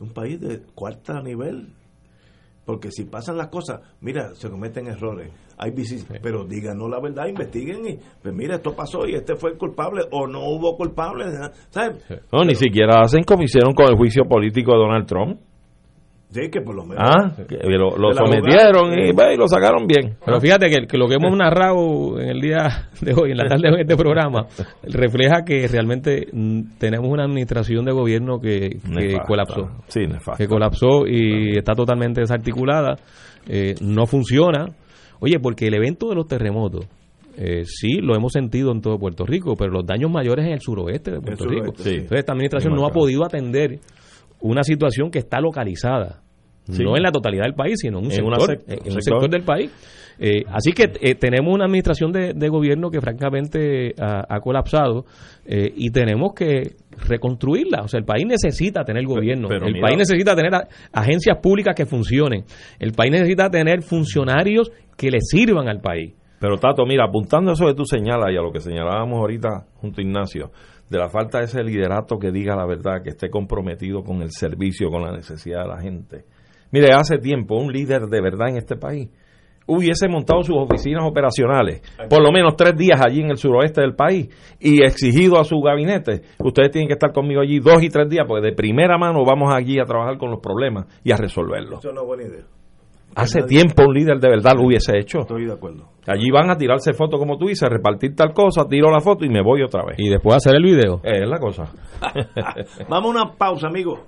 Un país de cuarta nivel porque si pasan las cosas, mira, se cometen errores. Hay pero díganos la verdad, investiguen y, pues mira, esto pasó y este fue el culpable o no hubo culpable, No, ni siquiera hacen como hicieron con el juicio político de Donald Trump. Sí, que por lo menos. Ah, que lo, lo sometieron y, ve, y lo sacaron bien. Pero fíjate que, que lo que hemos narrado en el día de hoy, en la tarde de hoy, en este programa, refleja que realmente mm, tenemos una administración de gobierno que, que Nefasta. colapsó. Sí, nefasto. Que colapsó y está totalmente desarticulada, eh, no funciona. Oye, porque el evento de los terremotos, eh, sí, lo hemos sentido en todo Puerto Rico, pero los daños mayores en el suroeste de Puerto Rico. sí. Entonces, esta administración no ha podido atender una situación que está localizada, Sí. no en la totalidad del país, sino en un En sector, sec- en un sector. sector del país. Eh, así que eh, tenemos una administración de, de gobierno que francamente ha, ha colapsado eh, y tenemos que reconstruirla. O sea, el país necesita tener gobierno, pero el mira- país necesita tener a- agencias públicas que funcionen, el país necesita tener funcionarios que le sirvan al país. Pero Tato, mira, apuntando a eso que tú señalas y a lo que señalábamos ahorita junto a Ignacio, de la falta de ese liderato que diga la verdad, que esté comprometido con el servicio, con la necesidad de la gente. Mire, hace tiempo un líder de verdad en este país hubiese montado sus oficinas operacionales, por lo menos tres días allí en el suroeste del país, y exigido a su gabinete, ustedes tienen que estar conmigo allí dos y tres días, porque de primera mano vamos allí a trabajar con los problemas y a resolverlos. Eso no es buena idea. Hace tiempo un líder de verdad lo hubiese hecho. Estoy de acuerdo. Allí van a tirarse fotos como tú dices, repartir tal cosa, tiro la foto y me voy otra vez. Y después hacer el video. Es la cosa. Vamos a una pausa, amigo.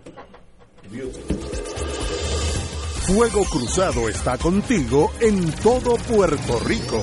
Fuego Cruzado está contigo en todo Puerto Rico.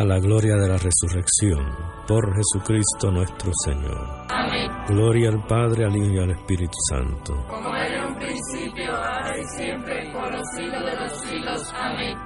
a la gloria de la resurrección, por Jesucristo nuestro Señor. Amén. Gloria al Padre, al Hijo y al Espíritu Santo. Como era en un principio, ahora y siempre, por los siglos de los siglos. Amén.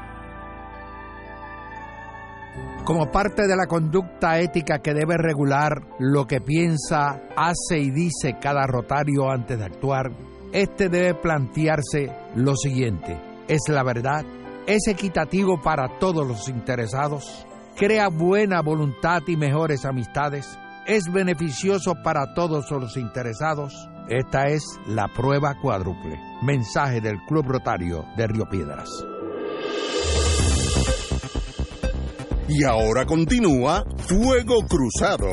como parte de la conducta ética que debe regular lo que piensa, hace y dice cada rotario antes de actuar, este debe plantearse lo siguiente, ¿es la verdad? ¿Es equitativo para todos los interesados? ¿Crea buena voluntad y mejores amistades? ¿Es beneficioso para todos los interesados? Esta es la prueba cuádruple. Mensaje del Club Rotario de Río Piedras. Y ahora continúa Fuego Cruzado.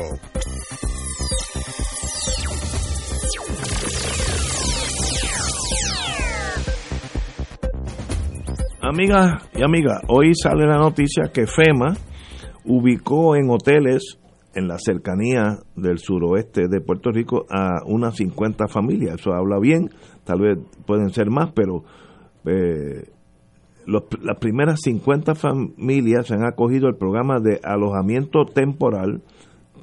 Amigas y amigas, hoy sale la noticia que FEMA ubicó en hoteles en la cercanía del suroeste de Puerto Rico a unas 50 familias. Eso habla bien, tal vez pueden ser más, pero eh, las primeras 50 familias han acogido el programa de alojamiento temporal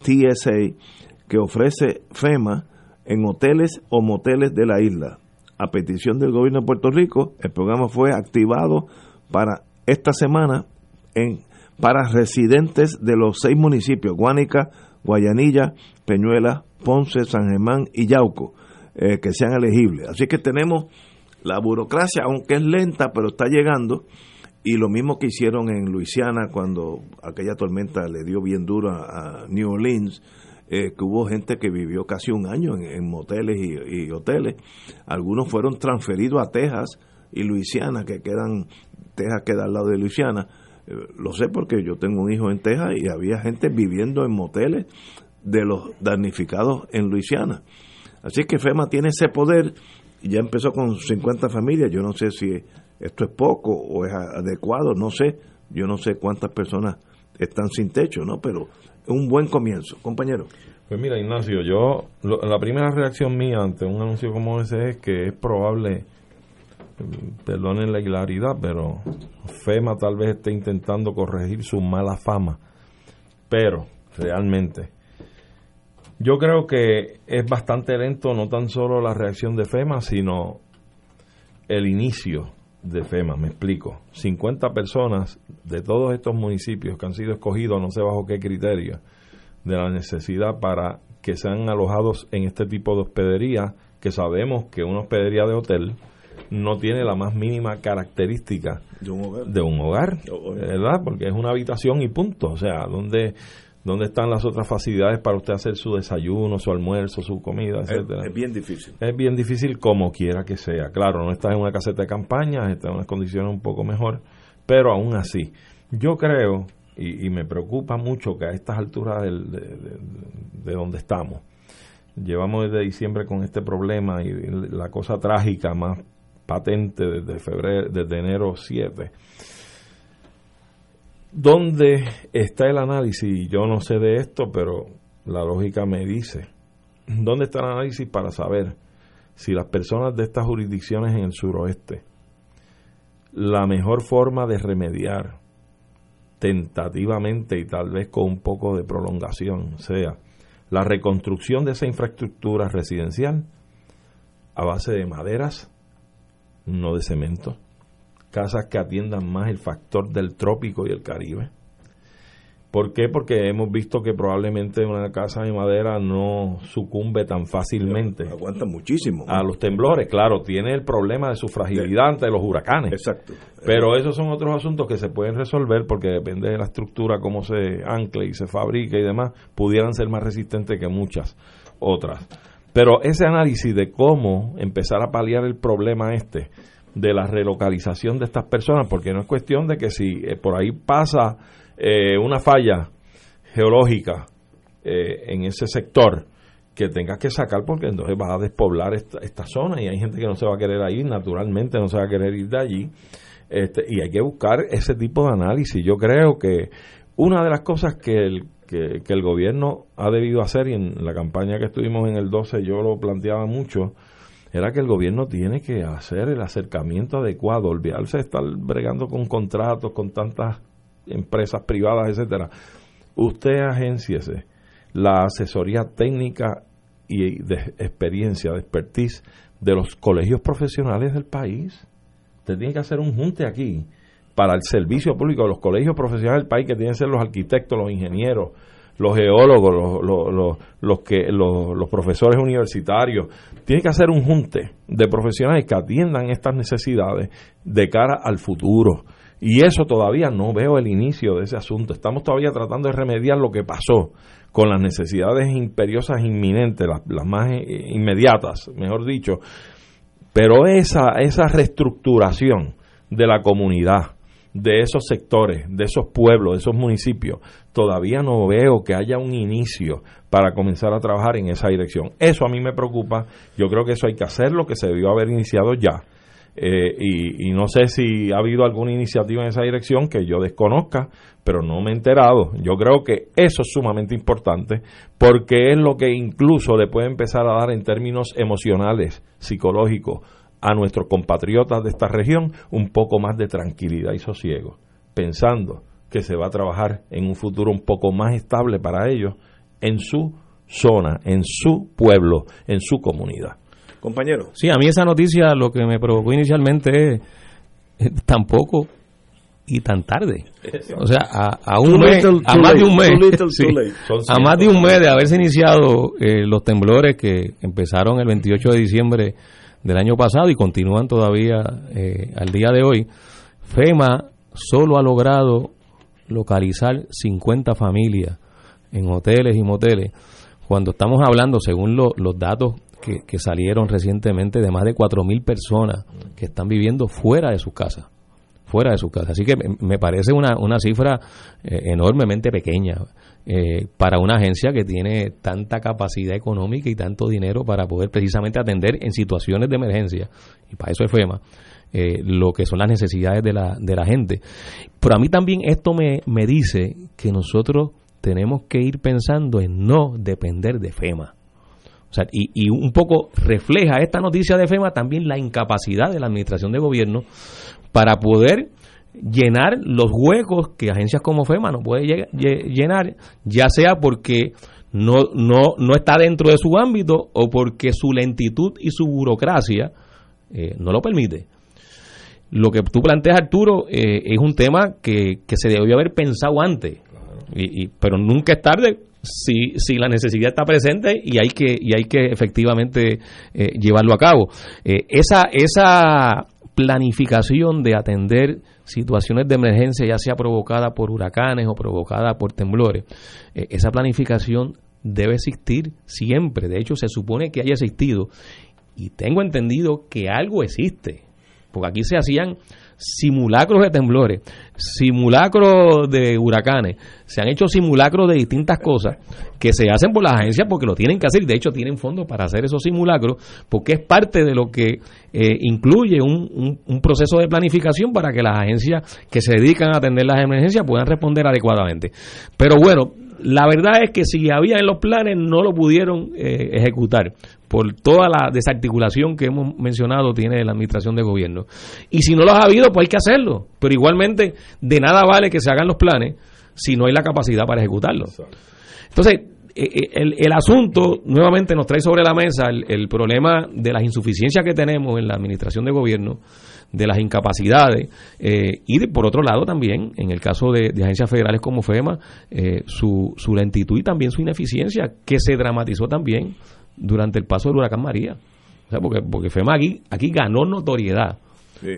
TSA que ofrece FEMA en hoteles o moteles de la isla. a petición del gobierno de Puerto Rico, el programa fue activado para esta semana en para residentes de los seis municipios, Guánica, Guayanilla, Peñuela, Ponce, San Germán y Yauco, eh, que sean elegibles. Así que tenemos la burocracia, aunque es lenta, pero está llegando. Y lo mismo que hicieron en Luisiana cuando aquella tormenta le dio bien duro a, New Orleans, eh, que hubo gente que vivió casi un año en, moteles y, hoteles. Algunos fueron transferidos a Texas y Luisiana, que quedan, Texas queda al lado de Luisiana. Lo sé porque yo tengo un hijo en Texas y había gente viviendo en moteles de los damnificados en Luisiana. Así que FEMA tiene ese poder y ya empezó con 50 familias. Yo no sé si esto es poco o es adecuado, no sé. Yo no sé cuántas personas están sin techo, ¿no? Pero es un buen comienzo, compañero. Pues mira, Ignacio, yo, la primera reacción mía ante un anuncio como ese es que es probable, perdonen la hilaridad, pero FEMA tal vez esté intentando corregir su mala fama. Pero, realmente, yo creo que es bastante lento no tan solo la reacción de FEMA, sino el inicio de FEMA, me explico. 50 personas de todos estos municipios que han sido escogidos, no sé bajo qué criterio, de la necesidad para que sean alojados en este tipo de hospedería, que sabemos que una hospedería de hotel no tiene la más mínima característica de un hogar, de un hogar ¿verdad? Porque es una habitación y punto. O sea, donde ¿Dónde están las otras facilidades para usted hacer su desayuno, su almuerzo, su comida, etcétera? Es, bien difícil. Es bien difícil como quiera que sea. Claro, no estás en una caseta de campaña, estás en unas condiciones un poco mejor, pero aún así, yo creo, y, me preocupa mucho que a estas alturas de, donde estamos, llevamos desde diciembre con este problema y la cosa trágica más patente desde febrero, desde enero 7 ¿Dónde está el análisis? Yo no sé de esto, pero la lógica me dice. ¿Dónde está el análisis para saber si las personas de estas jurisdicciones en el suroeste, la mejor forma de remediar tentativamente y tal vez con un poco de prolongación sea la reconstrucción de esa infraestructura residencial a base de maderas, no de cemento? casas que atiendan más el factor del trópico y el Caribe. ¿Por qué? Porque hemos visto que probablemente una casa de madera no sucumbe tan fácilmente. Aguanta muchísimo. A los temblores, claro, tiene el problema de su fragilidad ante los huracanes. Exacto. Pero esos son otros asuntos que se pueden resolver porque depende de la estructura, cómo se ancle y se fabrica y demás, pudieran ser más resistentes que muchas otras. Pero ese análisis de cómo empezar a paliar el problema este, de la relocalización de estas personas, porque no es cuestión de que si eh, por ahí pasa eh, una falla geológica eh, en ese sector, que tengas que sacar porque entonces vas a despoblar esta, esta, zona y hay gente que no se va a querer ir, naturalmente no se va a querer ir de allí. Este, y hay que buscar ese tipo de análisis. Yo creo que una de las cosas que el, que, el gobierno ha debido hacer, y en la campaña que estuvimos en el 12 yo lo planteaba mucho, era que el gobierno tiene que hacer el acercamiento adecuado, olvidarse de estar bregando con contratos, con tantas empresas privadas, etcétera. Usted agenciese la asesoría técnica y de experiencia, de expertise de los colegios profesionales del país. Usted tiene que hacer un junte aquí para el servicio público los colegios profesionales del país, que tienen que ser los arquitectos, los ingenieros, los geólogos, los, los, los, que, los, profesores universitarios. Tiene que hacer un junte de profesionales que atiendan estas necesidades de cara al futuro. Y eso todavía no veo el inicio de ese asunto. Estamos todavía tratando de remediar lo que pasó con las necesidades imperiosas inminentes, las, las más inmediatas, mejor dicho. Pero esa, esa reestructuración de la comunidad, de esos sectores, de esos pueblos, de esos municipios, todavía no veo que haya un inicio para comenzar a trabajar en esa dirección. Eso a mí me preocupa, yo creo que eso hay que hacerlo, que se debió haber iniciado ya. Eh, y, no sé si ha habido alguna iniciativa en esa dirección que yo desconozca, pero no me he enterado. Yo creo que eso es sumamente importante porque es lo que incluso le puede empezar a dar en términos emocionales, psicológicos, a nuestros compatriotas de esta región un poco más de tranquilidad y sosiego, pensando que se va a trabajar en un futuro un poco más estable para ellos en su zona, en su pueblo, en su comunidad. Compañero. Sí, a mí esa noticia lo que me provocó inicialmente es eh, tampoco y tan tarde. O sea, a, a un mes, a más de un mes, sí, a más de un mes de haberse iniciado eh, los temblores que empezaron el 28 de diciembre del año pasado y continúan todavía eh, al día de hoy, FEMA solo ha logrado localizar 50 familias en hoteles y moteles, cuando estamos hablando, según lo- los datos que, que salieron recientemente, de más de 4.000 personas que están viviendo fuera de sus casas fuera de su casa. Así que me- parece una, una cifra eh, enormemente pequeña eh, para una agencia que tiene tanta capacidad económica y tanto dinero para poder precisamente atender en situaciones de emergencia, y para eso es FEMA, eh, lo que son las necesidades de la, de la gente. Pero a mí también esto me, me dice que nosotros tenemos que ir pensando en no depender de FEMA. O sea, y, y un poco refleja esta noticia de FEMA también la incapacidad de la administración de gobierno para poder llenar los huecos que agencias como FEMA no puede lle- lle- llenar, ya sea porque no, no, no está dentro de su ámbito o porque su lentitud y su burocracia eh, no lo permite. Lo que tú planteas, Arturo, eh, es un tema que, que se debió haber pensado antes, y, y- pero nunca es tarde si, si la necesidad está presente y hay que, y hay que efectivamente eh, llevarlo a cabo. Esa, esa planificación de atender situaciones de emergencia, ya sea provocada por huracanes o provocada por temblores, eh, esa planificación debe existir siempre. De hecho, se supone que haya existido y tengo entendido que algo existe, porque aquí se hacían simulacros de temblores, simulacros de huracanes, se han hecho simulacros de distintas cosas que se hacen por las agencias porque lo tienen que hacer, de hecho tienen fondos para hacer esos simulacros, porque es parte de lo que eh, incluye un, un- un proceso de planificación para que las agencias que se dedican a atender las emergencias puedan responder adecuadamente. Pero bueno, la verdad es que si había en los planes no lo pudieron eh, ejecutar por toda la desarticulación que hemos mencionado tiene la administración de gobierno. Y si no los ha habido, pues hay que hacerlo. Pero igualmente, de nada vale que se hagan los planes si no hay la capacidad para ejecutarlos. Entonces, eh, eh, el, el asunto nuevamente nos trae sobre la mesa el, el problema de las insuficiencias que tenemos en la administración de gobierno, de las incapacidades eh, y de, por otro lado también, en el caso de, de agencias federales como FEMA, eh, su, su lentitud y también su ineficiencia, que se dramatizó también durante el paso del huracán María. O sea, porque, porque FEMA aquí, aquí ganó notoriedad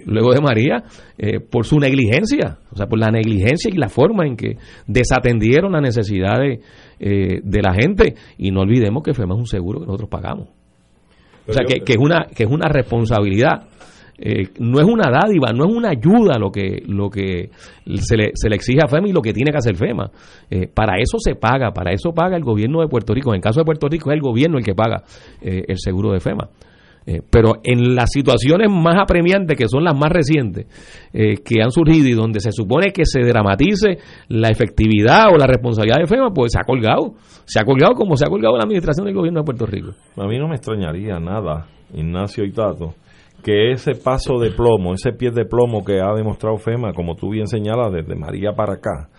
luego de María, eh, por su negligencia, o sea, por la negligencia y la forma en que desatendieron las necesidades eh, de la gente. Y no olvidemos que FEMA es un seguro que nosotros pagamos. O sea, que, que es una que es una responsabilidad. Eh, no es una dádiva, no es una ayuda lo que lo que se le, se le exige a FEMA y lo que tiene que hacer FEMA. Eh, para eso se paga, para eso paga el gobierno de Puerto Rico. En el caso de Puerto Rico es el gobierno el que paga eh, el seguro de FEMA. Eh, pero en las situaciones más apremiantes, que son las más recientes, eh, que han surgido y donde se supone que se dramatice la efectividad o la responsabilidad de FEMA, pues se ha colgado. Se ha colgado como se ha colgado la administración del gobierno de Puerto Rico. A mí no me extrañaría nada, Ignacio y que ese paso de plomo, ese pie de plomo que ha demostrado FEMA, como tú bien señalas, desde María para acá,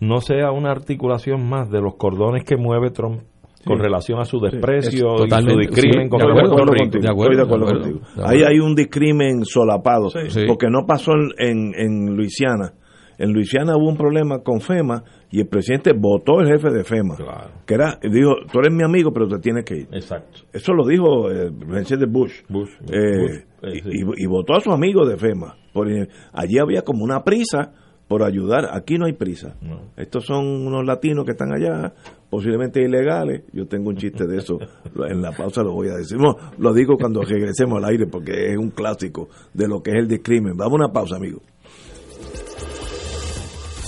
no sea una articulación más de los cordones que mueve Trump con relación a su desprecio es y su discrimen sí, con de Puerto acuerdo contigo, estoy de acuerdo contigo. Ahí hay un discrimen solapado, Sí. porque no pasó en, en, en Luisiana. En Luisiana hubo un problema con FEMA y el presidente votó el jefe de FEMA, que era, dijo, tú eres mi amigo, pero te tienes que ir. Exacto. Eso lo dijo eh, el presidente Bush. Eh, Bush, eh, y, y votó a su amigo de FEMA. Por, allí había como una prisa por ayudar. Aquí no hay prisa. Estos son unos latinos que están allá, posiblemente ilegales. Yo tengo un chiste de eso. En la pausa lo voy a decir. No, lo digo cuando regresemos al aire porque es un clásico de lo que es el discrimen. Vamos a una pausa, amigo.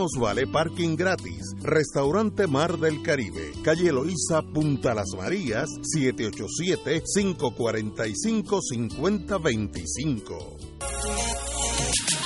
Tenemos vale parking gratis. Restaurante Mar del Caribe, calle Eloísa, Punta Las Marías, 787-545-5025.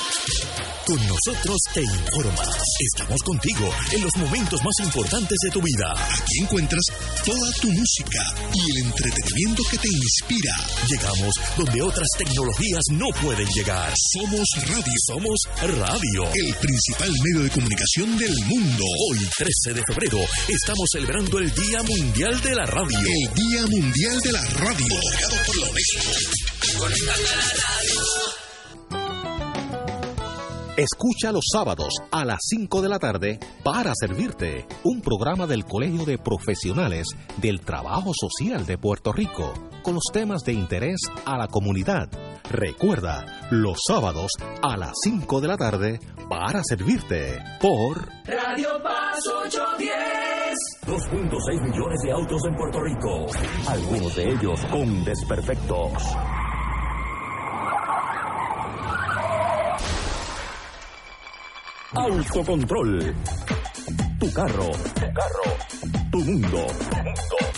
Con nosotros te informas. Estamos contigo en los momentos más importantes de tu vida. Aquí encuentras toda tu música y el entretenimiento que te inspira. Llegamos donde otras tecnologías no pueden llegar. Somos radio. Somos radio. El principal medio de comunicación del mundo. Hoy, 13 de febrero, estamos celebrando el Día Mundial de la Radio. El Día Mundial de la Radio. Otorgado por la UNESCO. La radio. Escucha los sábados a las 5 de la tarde para servirte un programa del Colegio de Profesionales del Trabajo Social de Puerto Rico con los temas de interés a la comunidad. Recuerda, los sábados a las 5 de la tarde para servirte por Radio Paz 810. 2.6 millones de autos en Puerto Rico. Algunos de ellos con desperfectos. Autocontrol. Tu carro. Tu carro. Tu mundo.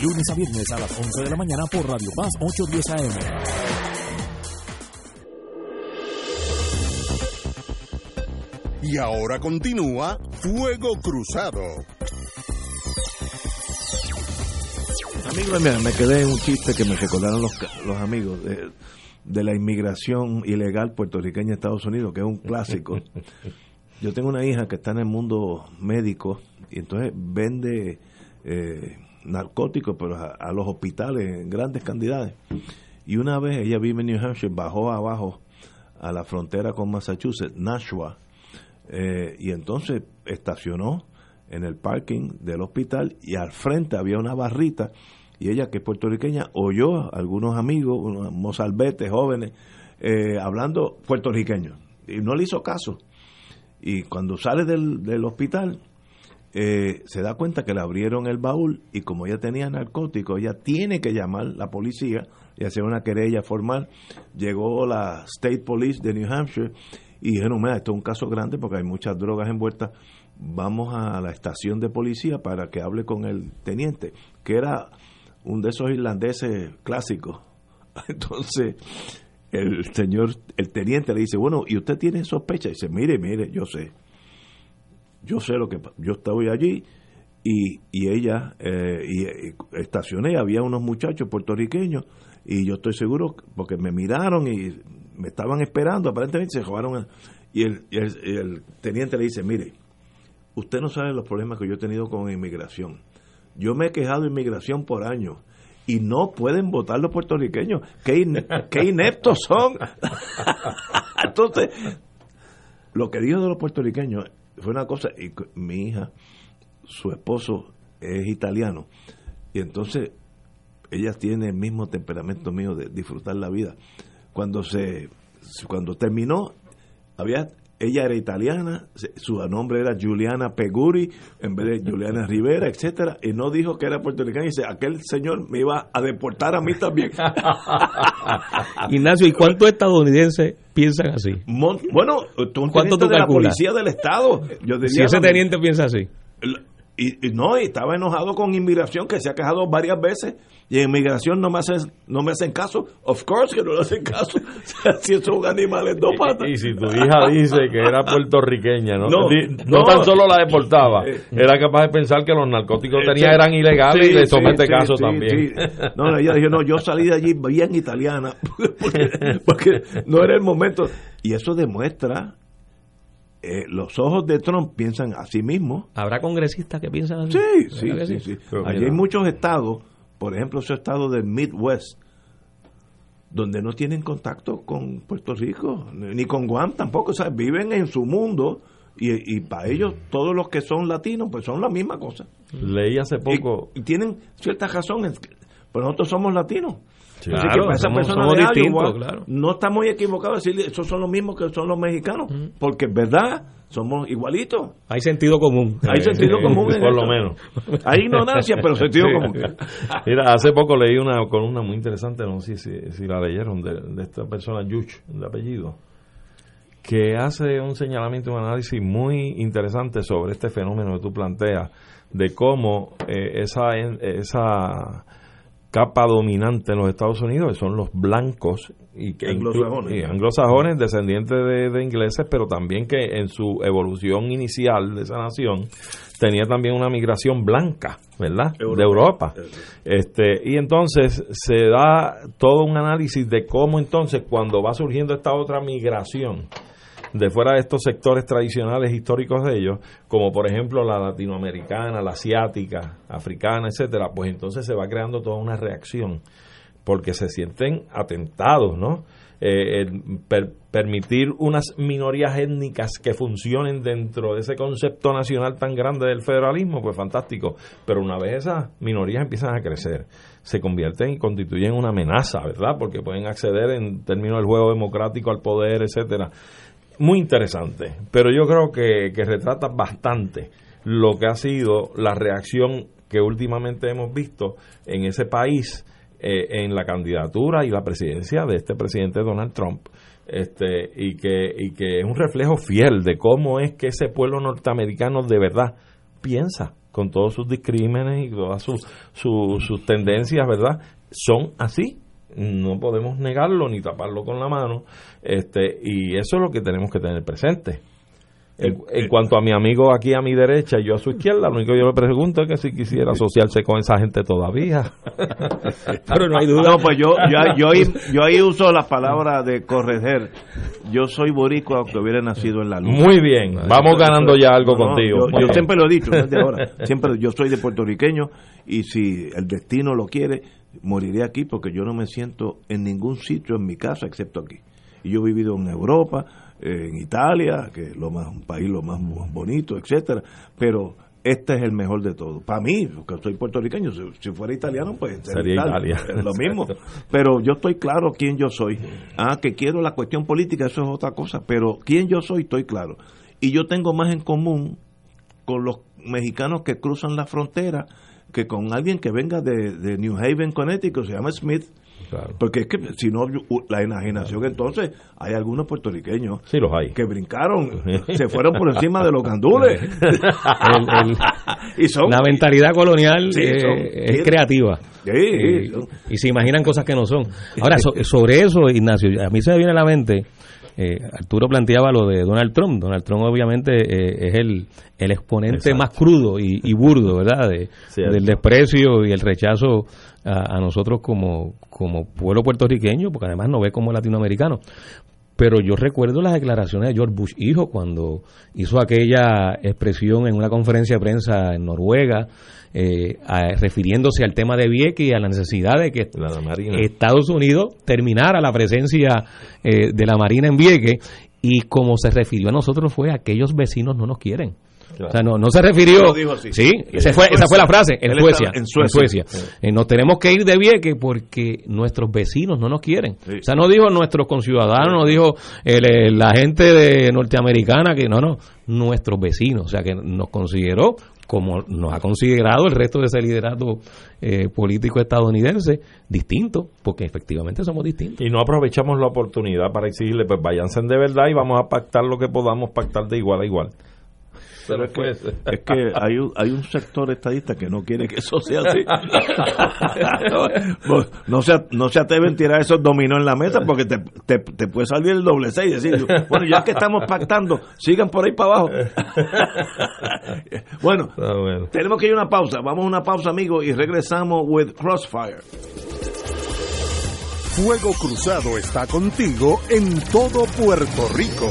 Lunes a viernes a las 11 de la mañana por Radio Paz 810 AM. Y ahora continúa Fuego Cruzado. Amigos, mira, me quedé en un chiste que me recordaron los, los amigos de, de la inmigración ilegal puertorriqueña a Estados Unidos, que es un clásico. Yo tengo una hija que está en el mundo médico y entonces vende eh, narcóticos pero a, los hospitales en grandes cantidades. Y una vez ella vive en New Hampshire, bajó abajo a la frontera con Massachusetts, Nashua, eh, y entonces estacionó en el parking del hospital y al frente había una barrita y ella que es puertorriqueña oyó a algunos amigos, unos mozalbetes jóvenes, eh, hablando puertorriqueño y no le hizo caso y cuando sale del, hospital eh, se da cuenta que le abrieron el baúl y como ella tenía narcóticos, ella tiene que llamar la policía y hacer una querella formal. Llegó la State Police de New Hampshire y dijeron, mira, esto es un caso grande porque hay muchas drogas envueltas, vamos a la estación de policía para que hable con el teniente, que era un de esos irlandeses clásicos. Entonces, el señor, el teniente le dice, bueno, ¿y usted tiene sospecha? Dice, mire, mire, yo sé. Yo sé lo que yo estoy allí y, y ella, eh, y, estacioné, había unos muchachos puertorriqueños y yo estoy seguro, porque me miraron y me estaban esperando, aparentemente se robaron. Y el, y el teniente le dice, mire, usted no sabe los problemas que yo he tenido con inmigración. Yo me he quejado de inmigración por años y no pueden votar los puertorriqueños. ¿Qué, in, qué ineptos son? Entonces, lo que dijo de los puertorriqueños fue una cosa, y mi hija, su esposo es italiano, y entonces ella tiene el mismo temperamento mío de disfrutar la vida. Cuando se cuando terminó, había ella era italiana, su nombre era Juliana Peguri en vez de Juliana Rivera, etcétera, y no dijo que era puertorriqueña, y dice, aquel señor me iba a deportar a mí también. Ignacio, ¿y cuántos estadounidenses piensan así? Mon, bueno, tú ¿cuánto tú de calculas? la policía del estado. Yo diría si ese teniente piensa así. Y, y no, y estaba enojado con inmigración que se ha quejado varias veces y en inmigración no me hacen no me hacen caso. Of course que no le hacen caso. si son animales dos patas. Y si tu hija dice que era puertorriqueña, no, No, no no. tan solo la deportaba, Eh, era capaz de pensar que los narcóticos que Eh, tenía eran ilegales Sí, y le somete sí, caso sí, también. No, ella dijo, no, yo salí de allí bien italiana, porque, porque no era el momento. Y eso demuestra, eh, los ojos de Trump piensan a sí mismo. ¿Habrá congresistas que piensan así? Sí, sí, ¿Verdad que sí, sí. Pero Allí hay muchos estados, por ejemplo, esos estados del Midwest, donde no tienen contacto con Puerto Rico, ni con Guam tampoco, o sea, viven en su mundo y, y para ellos todos los que son latinos pues son la misma cosa. Leí hace poco, Y, y tienen ciertas razones, pero nosotros somos latinos. Sí, Así que claro, para esa somos- persona somos de distintos, Iowa, claro. no está muy equivocado esos son los mismos que son los mexicanos, porque es verdad, somos igualitos. Hay sentido común. Hay sentido común por lo menos. Hay ignorancia, pero sentido Sí. común. Mira, hace poco leí una columna muy interesante, no sé si, si la leyeron, de, de esta persona, Yuch, de apellido, que hace un señalamiento, un análisis muy interesante sobre este fenómeno que tú planteas, de cómo eh, esa, esa capa dominante en los Estados Unidos son los blancos y, que anglosajones, anglosajones descendientes de, ingleses, pero también que en su evolución inicial de esa nación tenía también una migración blanca, ¿verdad? De Europa. Este, y entonces se da todo un análisis de cómo entonces cuando va surgiendo esta otra migración, de fuera de estos sectores tradicionales históricos de ellos, como por ejemplo la latinoamericana, la asiática, africana, etcétera, pues entonces se va creando toda una reacción porque se sienten atentados, ¿no? Eh, permitir unas minorías étnicas que funcionen dentro de ese concepto nacional tan grande del federalismo, pues fantástico. Pero una vez esas minorías empiezan a crecer, se convierten y constituyen una amenaza, ¿verdad? Porque pueden acceder en términos del juego democrático al poder, etcétera muy interesante, pero yo creo que, retrata bastante lo que ha sido la reacción que últimamente hemos visto en ese país eh, en la candidatura y la presidencia de este presidente Donald Trump. Este, y que y que es un reflejo fiel de cómo es que ese pueblo norteamericano de verdad piensa con todos sus discrímenes y todas sus, sus tendencias, ¿verdad? Son así no podemos negarlo ni taparlo con la mano, este, y eso es lo que tenemos que tener presente. En, eh, cuanto a mi amigo aquí a mi derecha y yo a su izquierda, lo único que yo le pregunto es que si quisiera asociarse con esa gente todavía. Pero no hay duda. No, pues yo, yo, yo, ahí, uso la palabra de corregir. Yo soy boricua aunque hubiera nacido en la luz. Muy bien, vamos ganando ya algo contigo. Yo, siempre lo he dicho, desde ahora. Siempre, yo soy de puertorriqueño y si el destino lo quiere, moriré aquí porque yo no me siento en ningún sitio en mi casa excepto aquí. Y yo he vivido en Europa, en Italia, que es lo más, un país lo más bonito, etcétera, pero este es el mejor de todos. Para mí, porque soy puertorriqueño, si, fuera italiano, pues sería Italia. Es lo mismo. Pero yo estoy claro quién yo soy. Ah, que quiero la cuestión política, eso es otra cosa. Pero quién yo soy, estoy claro. Y yo tengo más en común con los mexicanos que cruzan la frontera que con alguien que venga de, New Haven, Connecticut, se llama Smith. Porque es que si no, la enajenación, entonces hay algunos puertorriqueños los hay. que brincaron, se fueron por encima de los gandules. y son, la mentalidad colonial eh, es creativa. y, se imaginan cosas que no son. Ahora, sobre eso, Ignacio, a mí se me viene a la mente eh, Arturo planteaba lo de Donald Trump. Donald Trump obviamente eh, es el, el exponente más crudo y, burdo, ¿verdad? del desprecio y el rechazo a, nosotros como, como pueblo puertorriqueño, porque además no ve como latinoamericano. Pero yo recuerdo las declaraciones de George Bush hijo cuando hizo aquella expresión en una conferencia de prensa en Noruega, eh, refiriéndose al tema de Vieques y a la necesidad de que Estados Unidos terminara la presencia eh, de la Marina en Vieques y como se refirió a nosotros fue aquellos vecinos no nos quieren. O sea, no, no se refirió. Sí, esa fue, esa fue la frase en Suecia. En Suecia. Eh, nos tenemos que ir de Vieques porque nuestros vecinos no nos quieren. O sea, no dijo nuestros conciudadanos, no dijo la gente de norteamericana que no, no, nuestros vecinos. O sea, que nos consideró como nos ha considerado el resto de ese liderato eh, político estadounidense, distinto, porque efectivamente somos distintos. Y no aprovechamos la oportunidad para exigirle, pues váyanse de verdad y vamos a pactar lo que podamos pactar de igual a igual. Pero es que, es que hay, un, hay un sector estadista que no quiere que eso sea así. no, se, no se atreven a tirar esos dominó en la mesa porque te, te, puede salir el doble seis y decir, bueno, ya que estamos pactando, sigan por ahí para abajo. bueno, bueno, tenemos que ir a una pausa. Vamos a una pausa, amigos, y regresamos with Crossfire. Fuego Cruzado está contigo en todo Puerto Rico.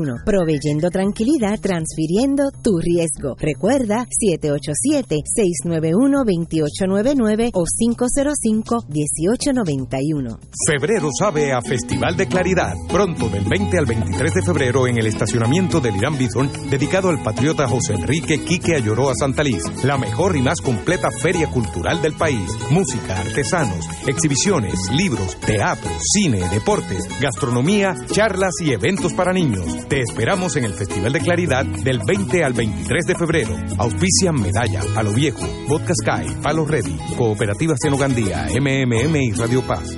809-226-9191. Proveyendo tranquilidad, transfiriendo tu riesgo. Recuerda 787-691-2899 o 505-1891. Febrero sabe a Festival de Claridad. Pronto, del 20 al 23 de febrero, en el estacionamiento del Irán Bithorn, dedicado al patriota José Enrique Quique Ayoroa Santaliz. La mejor y más completa feria cultural del país. Música, artesanos, exhibiciones, libros, teatro, cine, deportes, gastronomía, charlas y eventos para niños. Te esperamos en el Festival de Claridad del 20 al 23 de febrero. Auspician Medalla, Palo Viejo, Vodka Sky, Palo Ready, Cooperativa Senogandía, MMM y Radio Paz.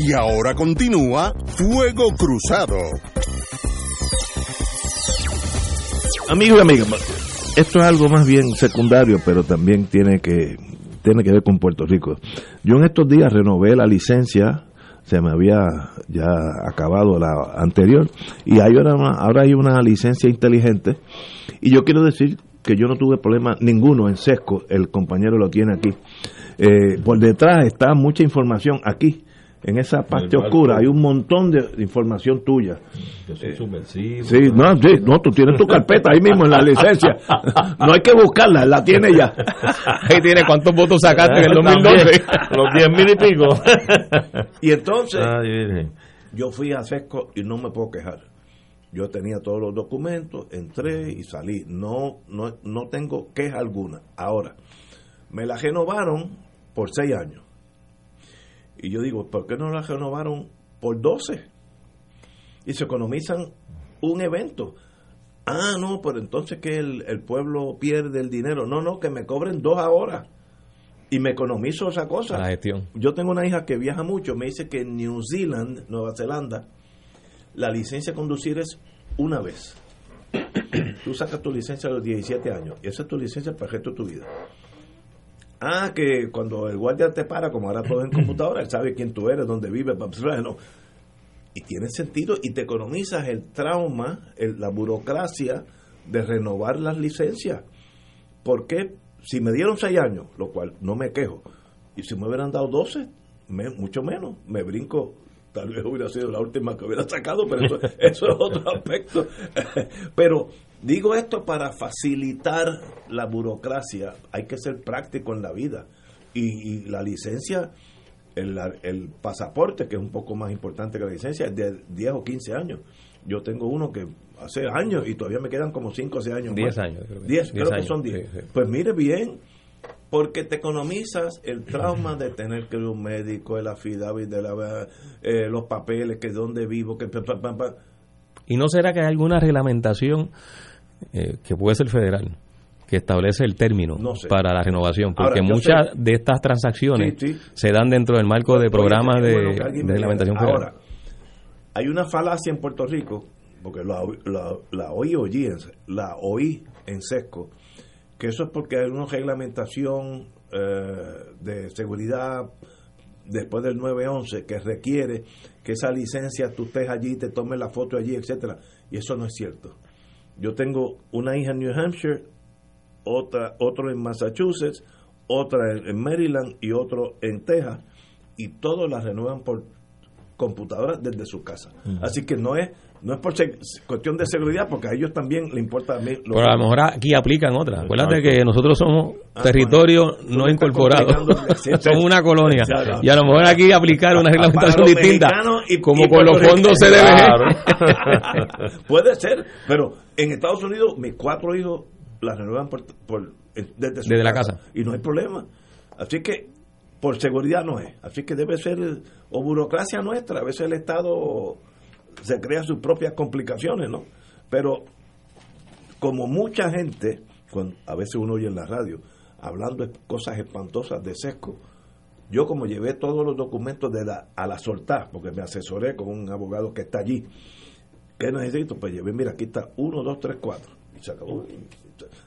Y ahora continúa Fuego Cruzado. Amigos y amigas, esto es algo más bien secundario, pero también tiene que, tiene que ver con Puerto Rico. Yo en estos días renové la licencia, se me había ya acabado la anterior, y hay ahora, ahora hay una licencia inteligente, y yo quiero decir que yo no tuve problema ninguno en sesco, el compañero lo tiene aquí. Eh, por detrás está mucha información aquí en esa parte oscura hay un montón de, de información tuya. Yo soy subversivo. Sí, no, sí, no, tú tienes tu carpeta ahí mismo en la licencia. No hay que buscarla, la tiene ya. Ahí tiene cuántos votos sacaste en el 2012. Los diez mil y pico. Y entonces, Ay, yo fui a Sesco y no me puedo quejar. Yo tenía todos los documentos, entré y salí. No, no, no tengo queja alguna. Ahora, me la renovaron por seis años. Y yo digo, ¿por qué no la renovaron por 12? Y se economizan un evento. Ah, no, pero entonces que el, el pueblo pierde el dinero. No, no, que me cobren dos ahora. Y me economizo esa cosa. La gestión. Yo tengo una hija que viaja mucho. Me dice que en New Zealand, Nueva Zelanda, la licencia de conducir es una vez. Tú sacas tu licencia a los 17 años. Y esa es tu licencia para el resto de tu vida. Ah, que cuando el guardia te para, como ahora todo es en computadora, él sabe quién tú eres, dónde vives, no. y tiene sentido y te economizas el trauma, el- la burocracia de renovar las licencias. Porque si me dieron seis años, lo cual no me quejo, y si me hubieran dado 12, me- mucho menos, me brinco. Tal vez hubiera sido la última que hubiera sacado, pero eso, eso es otro aspecto. Pero digo esto para facilitar la burocracia. Hay que ser práctico en la vida. Y, y la licencia, el, el pasaporte, que es un poco más importante que la licencia, es de 10 o 15 años. Yo tengo uno que hace años y todavía me quedan como 5 o 6 años 10 más. años, creo que. 10, 10 creo que son 10. sí, sí. Pues mire bien, porque te economizas el trauma de tener que ir a un médico, el affidavit de la, eh, los papeles, que dónde vivo, que pa, pa, pa, pa. ¿Y no será que hay alguna reglamentación eh, que puede ser federal que establece el término No sé. para la renovación? Porque Ahora, muchas sé- de estas transacciones Sí, sí. se dan dentro del marco de programas de, reglamentación federal. Ahora, hay una falacia en Puerto Rico, porque la, la, la oí, oí en- la oí en sesco, que eso es porque hay una reglamentación eh, de seguridad después del 9-11 que requiere que esa licencia tú estés allí, te tomes la foto allí, etcétera Y eso no es cierto. Yo tengo una hija en New Hampshire, otra, otro en Massachusetts, otra en Maryland y otro en Texas, y todos las renuevan por computadoras desde su casa. Así que no es no es por cuestión de seguridad, porque a ellos también le importa a mí. Pero a lo mejor aquí aplican otras. Acuérdate que nosotros somos ah, territorio no incorporado. somos una colonia. Y a lo mejor aquí aplicar una reglamentación distinta, como con los fondos CDBG. Puede ser, pero en Estados Unidos mis cuatro hijos las renuevan por, desde, la casa. Y no hay problema. Así que por seguridad no es. Así que debe ser o burocracia nuestra. A veces el Estado se crea sus propias complicaciones, ¿no? Pero como mucha gente, cuando a veces uno oye en la radio, hablando de cosas espantosas de sesco, yo como llevé todos los documentos de la, a la soltar, porque me asesoré con un abogado que está allí, ¿qué necesito? Pues llevé, mira, aquí está 1, 2, 3, 4. Y se acabó.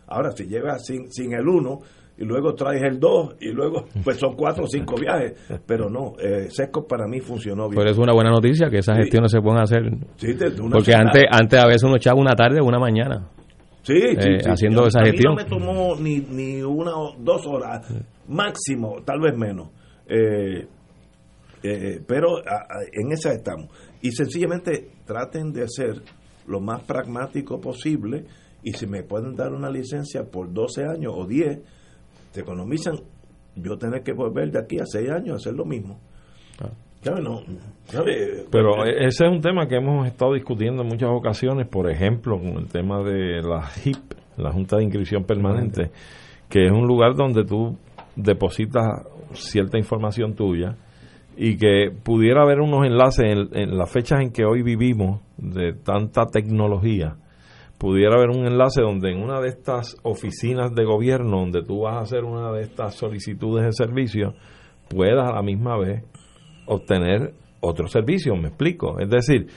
Ahora, si lleva sin, sin el 1, y luego traes el 2 y luego pues son 4 o 5 viajes, pero no, eh, Sesco para mí funcionó bien. Pero es una buena noticia que esas gestiones se pueden hacer. porque antes antes a veces uno echaba una tarde o una mañana. Sí, eh, haciendo esa gestión. no me tomó ni, ni una o dos horas, máximo, tal vez menos. Eh, pero en esa estamos. Y sencillamente traten de ser lo más pragmático posible y si me pueden dar una licencia por 12 años o 10, te economizan yo tener que volver de aquí a seis años a hacer lo mismo. Ah. No, Pero e-, ese es un tema que hemos estado discutiendo en muchas ocasiones, por ejemplo, con el tema de la HIP, la Junta de Inscripción Permanente, que es un lugar donde tú depositas cierta información tuya y que pudiera haber unos enlaces en, en las fechas en que hoy vivimos de tanta tecnología pudiera haber un enlace donde en una de estas oficinas de gobierno donde tú vas a hacer una de estas solicitudes de servicio puedas a la misma vez obtener otro servicio, me explico. Es decir,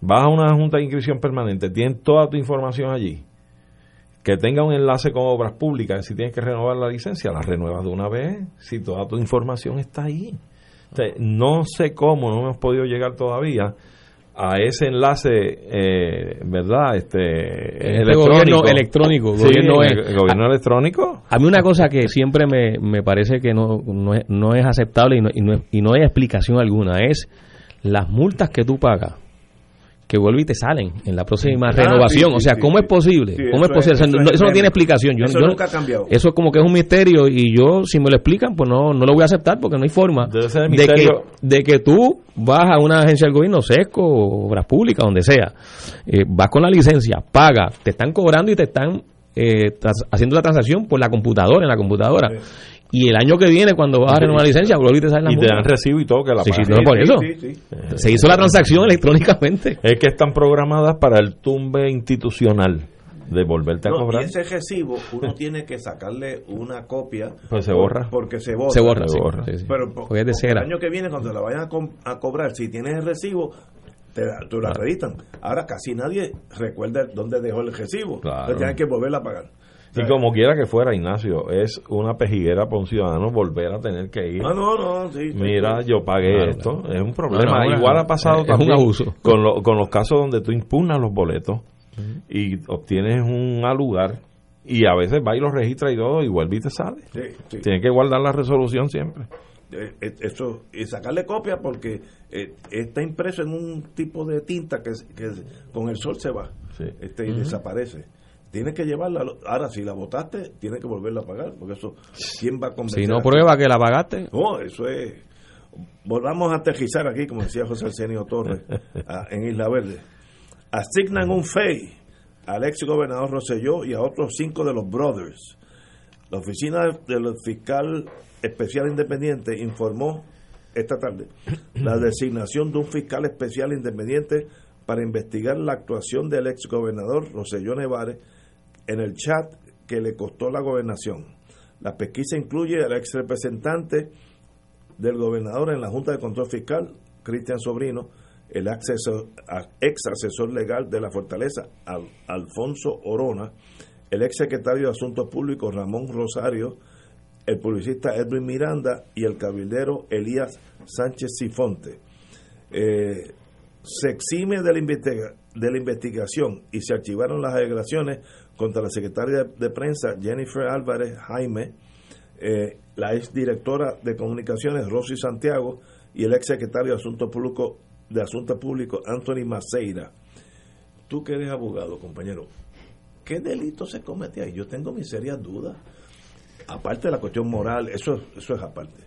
vas a una junta de inscripción permanente, tienes toda tu información allí, que tenga un enlace con obras públicas, si tienes que renovar la licencia, la renuevas de una vez, si toda tu información está ahí. no sé cómo, no hemos podido llegar todavía a ese enlace, eh, ¿verdad? Este, este gobierno electrónico. gobierno, gobierno electrónico. A mí una cosa que siempre me, me parece que no, no, es, no es aceptable y no, y, no, y no hay explicación alguna es las multas que tú pagas que vuelven y te salen en la próxima ah, renovación. o sea, ¿cómo es posible? ¿Cómo es posible? Eso, no, tiene explicación. Yo, eso nunca ha cambiado. Eso es como que es un misterio y yo, si me lo explican, pues no, no lo voy a aceptar porque no hay forma de que, de que tú vas a una agencia del gobierno, SESCO, Obras Públicas, donde sea, eh, vas con la licencia, pagas, te están cobrando y te están eh, haciendo la transacción por la computadora, en la computadora y el año que viene cuando vas a renovar la licencia y te y te dan recibo y todo que la sí, por eso. se hizo la transacción electrónicamente. Es que están programadas para el tumbe institucional de volverte a cobrar y ese recibo uno tiene que sacarle una copia pues se borra. porque se borra. Se borra, pero porque el año que viene cuando la vayan a, cobrar si tienes el recibo te, tú la acreditan ahora casi nadie recuerda dónde dejó el recibo. Entonces tienen que volverla a pagar y como quiera que fuera, Ignacio, es una pejiguera para un ciudadano volver a tener que ir. Ah, no, no, sí, Mira, yo pagué esto. Es un problema. Igual ha pasado también Con, con los casos donde tú impugnas los boletos y obtienes un lugar y a veces va y lo registra y todo y vuelve y te sale. Tienes que guardar la resolución siempre. Eh, eh, eso y sacarle copia porque eh, está impreso en un tipo de tinta que, que con el sol se va este, y desaparece tienes que llevarla. Ahora, si la votaste, tienes que volverla a pagar, porque eso, ¿quién va a convencer? Si no prueba que la pagaste. No, eso es. Volvamos a aterrizar aquí, como decía José Arsenio Torres, en Isla Verde. Asignan un FEI al ex gobernador Rosselló y a otros cinco de los brothers. La oficina del fiscal especial independiente informó esta tarde la designación de un fiscal especial independiente para investigar la actuación del ex gobernador Roselló Nevares en el chat que le costó la gobernación. La pesquisa incluye al ex representante del gobernador en la Junta de Control Fiscal, Cristian Sobrino, el ex asesor legal de la Fortaleza, Alfonso Orona, el ex secretario de Asuntos Públicos, Ramón Rosario, el publicista Edwin Miranda y el cabildero Elías Sánchez Sifonte. Eh, se exime de la, de la investigación y se archivaron las alegaciones contra la secretaria de prensa Jennifer Álvarez Jaime, eh, la ex directora de comunicaciones Rosy Santiago y el ex secretario de Asuntos Públicos de Asuntos Públicos Anthony Maceira. Tú que eres abogado, compañero, ¿qué delito se comete ahí? Yo tengo mis serias dudas. Aparte de la cuestión moral, eso, eso es aparte.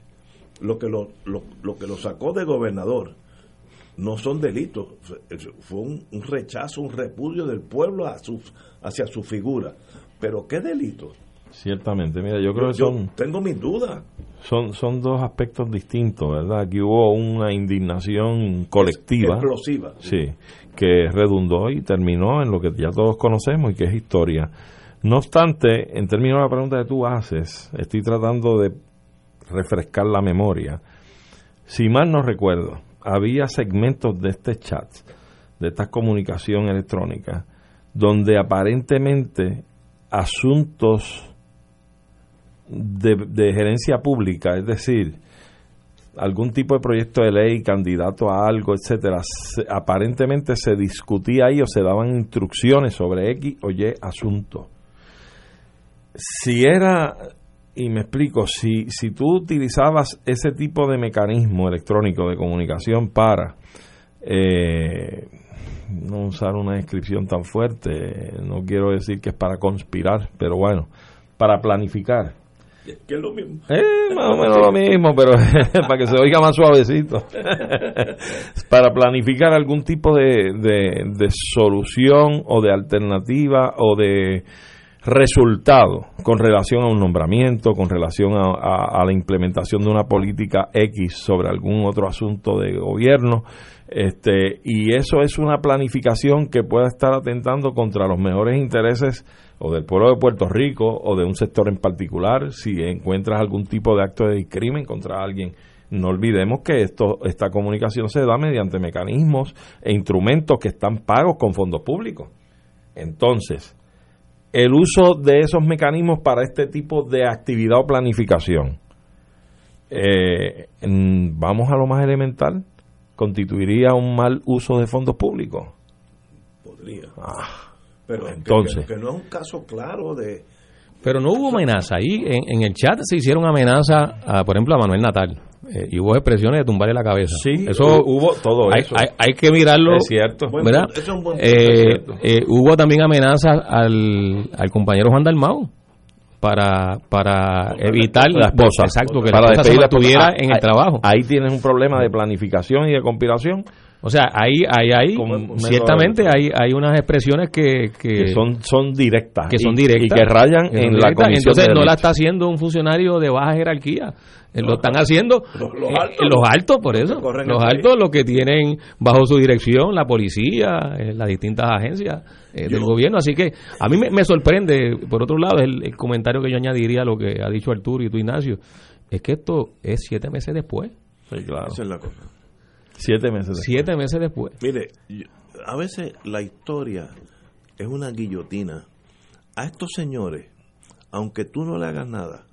Lo que lo, lo, lo que lo sacó de gobernador no son delitos, fue- un, un rechazo, un repudio del pueblo a su, hacia su figura. Pero ¿qué delito? Ciertamente, mira, yo creo que Yo son, tengo mis dudas. son, son dos aspectos distintos, ¿verdad? Aquí hubo una indignación colectiva. Explosiva. Sí, que redundó y terminó en lo que ya todos conocemos y que es historia. No obstante, en términos de la pregunta que tú haces, estoy tratando de refrescar la memoria. Si mal no recuerdo, había segmentos de este chat, de esta comunicación electrónica, donde aparentemente asuntos de, gerencia pública, es decir, algún tipo de proyecto de ley, candidato a algo, etcétera, se- aparentemente se discutía ahí o se daban instrucciones sobre X o Y asunto. Si era, y me explico, si, si tú utilizabas ese tipo de mecanismo electrónico de comunicación para eh, no usar una descripción tan fuerte, no quiero decir que es para conspirar, pero bueno, para planificar. Que es lo mismo. Eh, más o menos lo mismo, pero para que se oiga más suavecito. para planificar algún tipo de, de, de solución o de alternativa o de resultado con relación a un nombramiento, con relación a, la implementación de una política X sobre algún otro asunto de gobierno. Este, y eso es una planificación que pueda estar atentando contra los mejores intereses o del pueblo de Puerto Rico o de un sector en particular. Si encuentras algún tipo de acto de crimen contra alguien, no olvidemos que esto, esta comunicación se da mediante mecanismos e instrumentos que están pagos con fondos públicos. Entonces, el uso de esos mecanismos para este tipo de actividad o planificación, eh, vamos a lo más elemental, constituiría un mal uso de fondos públicos. Podría. Ah, Pero que- entonces. que, que no es un caso claro de... Pero no hubo amenaza. Ahí en, en el chat se hicieron amenazas, a, por ejemplo, a Manuel Natal. Eh, y hubo expresiones de tumbarle la cabeza. Sí, eso hubo todo hay, eso. Hay, hay que mirarlo. Es cierto. ¿verdad? punto, eso es un buen punto, Eh, es cierto. eh, hubo también amenazas al, al compañero Juan Dalmau para, para evitar la esposa. exacto que para la esposa se despedir mantuviera Ah, en ahí- el trabajo Ahí tienes un problema de planificación y de compilación o sea ahí ahí hay Con- ciertamente hay hay unas expresiones que, que, que son, son directas. que son directas Y que rayan que en la comisión entonces de no la está haciendo un funcionario de baja jerarquía Eh, lo están haciendo Los- los eh, altos. los altos por eso los altos los que tienen bajo su dirección la policía eh, las distintas agencias eh, del gobierno así que a mí me, me sorprende por otro lado el, el comentario que yo añadiría a lo que ha dicho Arturo y tú Ignacio es que esto es siete meses después Sí, claro. Esa es la cosa. Siete meses después. siete meses después Mire, yo- a veces la historia es una guillotina. A estos señores, aunque tú no le hagas nada,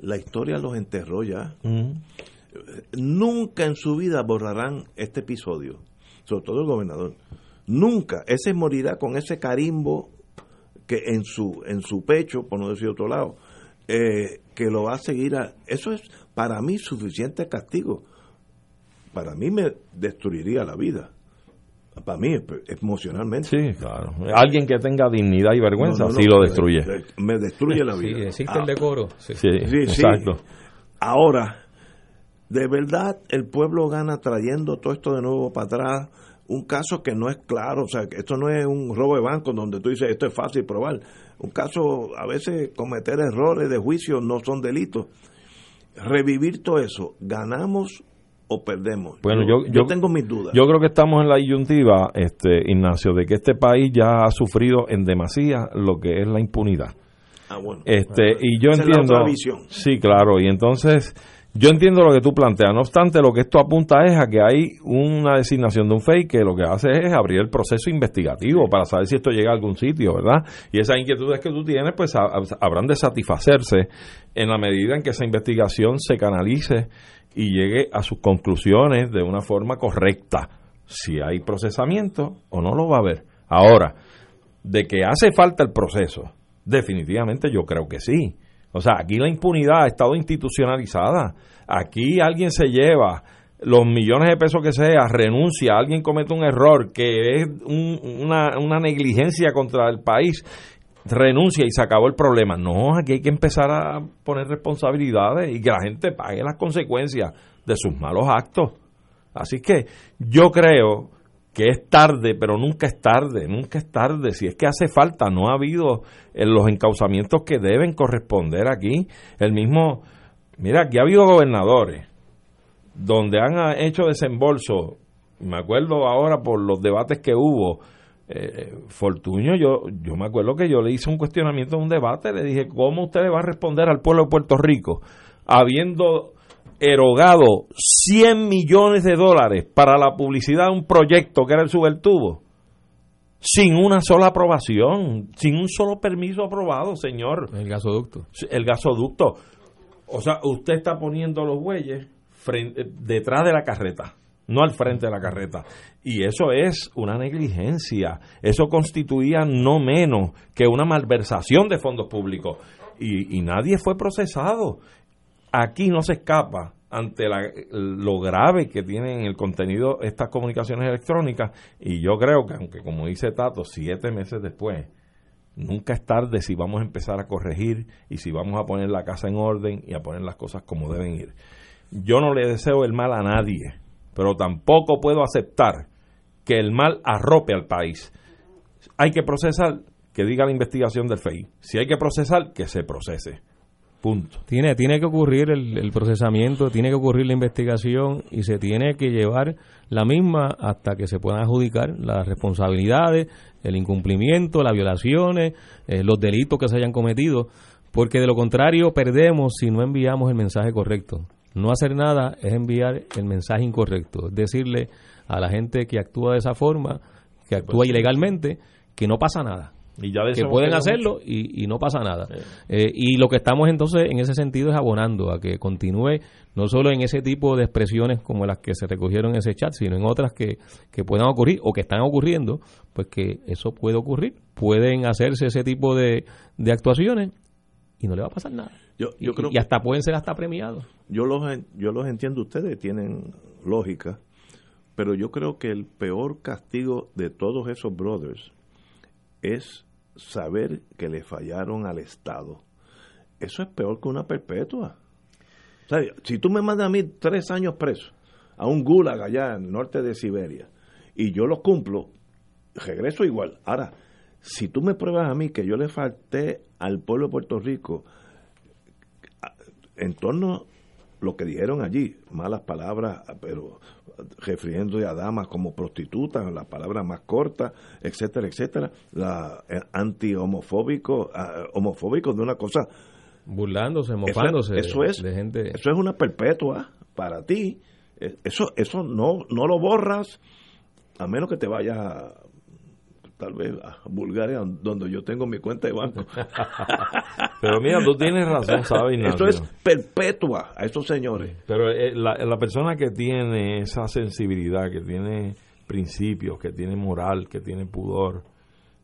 la historia los enterró ya. Nunca en su vida borrarán este episodio, sobre todo el gobernador. Nunca. Ese morirá con ese carimbo que en su en su pecho, por no decir otro lado, eh, que lo va a seguir. a- eso es para mí suficiente castigo. Para mí me destruiría la vida. Para mí, emocionalmente. Sí, claro. Alguien que tenga dignidad y vergüenza, No, no, sí lo destruye. Me destruye la sí vida. existe Ah, el decoro sí. Sí, Sí, sí. exacto. Ahora, de verdad, el pueblo gana trayendo todo esto de nuevo para atrás. Un caso que no es claro, o sea, que esto no es un robo de banco donde tú dices esto es fácil probar. Un caso, a veces cometer errores de juicio no son delitos. Revivir todo eso, ¿ganamos o perdemos? Bueno, yo, yo yo tengo mis dudas. Yo creo que estamos en la disyuntiva, este, Ignacio, de que este país ya ha sufrido en demasía lo que es la impunidad. Ah, bueno. Este, y yo Esa es la entiendo. otra visión. Sí, claro, y entonces Yo entiendo lo que tú planteas, no obstante, lo que esto apunta es a que hay una designación de un FEI que lo que hace es abrir el proceso investigativo para saber si esto llega a algún sitio, ¿verdad? Y esas inquietudes que tú tienes, pues habrán de satisfacerse en la medida en que esa investigación se canalice y llegue a sus conclusiones de una forma correcta. Si hay procesamiento o no lo va a haber. Ahora, de que hace falta el proceso, definitivamente yo creo que sí. O sea, aquí la impunidad ha estado institucionalizada. Aquí alguien se lleva los millones de pesos que sea, renuncia, alguien comete un error que es una, una negligencia contra el país, renuncia y se acabó el problema. No, aquí hay que empezar a poner responsabilidades y que la gente pague las consecuencias de sus malos actos. Así que yo creo que es tarde, pero nunca es tarde, nunca es tarde. Si es que hace falta, no ha habido en los encauzamientos que deben corresponder aquí. El mismo, mira, aquí ha habido gobernadores donde han hecho desembolso, me acuerdo ahora por los debates que hubo, eh, Fortuño, yo, yo me acuerdo que yo le hice un cuestionamiento en un debate, le dije, ¿cómo usted le va a responder al pueblo de Puerto Rico habiendo erogado 100 millones de dólares para la publicidad de un proyecto que era el Subertubo, sin una sola aprobación, sin un solo permiso aprobado, señor. El gasoducto. El gasoducto. O sea, usted está poniendo los bueyes detrás de la carreta, no al frente de la carreta. Y eso es una negligencia. Eso constituía no menos que una malversación de fondos públicos. Y, y nadie fue procesado aquí no se escapa ante lo grave que tienen el contenido estas comunicaciones electrónicas y yo creo que aunque como dice Tato siete meses después nunca es tarde si vamos a empezar a corregir y si vamos a poner la casa en orden y a poner las cosas como deben ir yo no le deseo el mal a nadie pero tampoco puedo aceptar que el mal arrope al país hay que procesar que diga la investigación del FEI si hay que procesar que se procese Punto. Tiene, tiene que ocurrir el, procesamiento, tiene que ocurrir la investigación y se tiene que llevar la misma hasta que se puedan adjudicar las responsabilidades, el incumplimiento, las violaciones, eh, los delitos que se hayan cometido, porque de lo contrario perdemos si no enviamos el mensaje correcto. No hacer nada es enviar el mensaje incorrecto, es decirle a la gente que actúa de esa forma, que actúa ilegalmente, que no pasa nada que pueden hacerlo y, no pasa nada. Eh, y lo que estamos entonces en ese sentido es abonando a que continúe no solo en ese tipo de expresiones como las que se recogieron en ese chat, sino en otras que, que puedan ocurrir o que están ocurriendo, pues que eso puede ocurrir. Pueden hacerse ese tipo de, de actuaciones y no le va a pasar nada. Yo, yo y, creo y hasta pueden ser hasta premiados. Yo los, yo los entiendo, ustedes tienen lógica, pero yo creo que el peor castigo de todos esos brothers es saber que le fallaron al Estado. Eso es peor que una perpetua. si tú me mandas a mí tres años preso a un gulag allá en el norte de Siberia y yo lo cumplo, regreso igual. Ahora, si tú me pruebas a mí que yo le falté al pueblo de Puerto Rico en torno lo que dijeron allí, malas palabras, pero refiriendo a damas como prostitutas, las palabras más cortas, etcétera, etcétera, la eh, anti-homofóbico, ah, homofóbico de una cosa burlándose, mofándose eso, es, de gente. Eso es una perpetua para ti. Eh, eso eso no no lo borras a menos que te vayas tal vez a Bulgaria, donde yo tengo mi cuenta de banco. Pero mira, tú tienes razón, ¿sabes, Esto es perpetua a estos señores. Pero eh, la, la persona que tiene esa sensibilidad, que tiene principios, que tiene moral, que tiene pudor,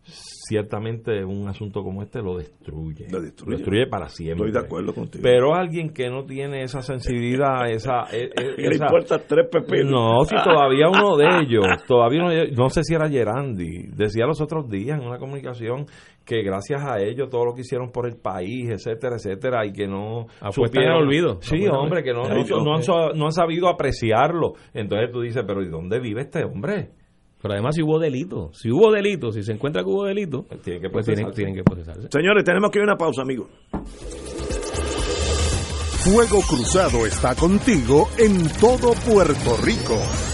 ciertamente un asunto como este lo destruye. Lo destruye, para siempre. Estoy de acuerdo contigo. Pero alguien que no tiene esa sensibilidad, esa... E, e, Le importa tres pepinos. No, si todavía uno de ellos, todavía uno no sé si era Gerandi, decía los otros días en una comunicación que gracias a ellos todo lo que hicieron por el país, etcétera, etcétera, y que no supieron olvido. Sí, hombre, que no, no, han, no han sabido apreciarlo. Entonces tú dices, pero ¿y dónde vive este hombre? Pero además si hubo delito, si hubo delito, si se encuentra que hubo delito, tienen que, pues tienen, que procesarse. Señores, tenemos que ir a una pausa, amigos. Fuego Cruzado está contigo en todo Puerto Rico.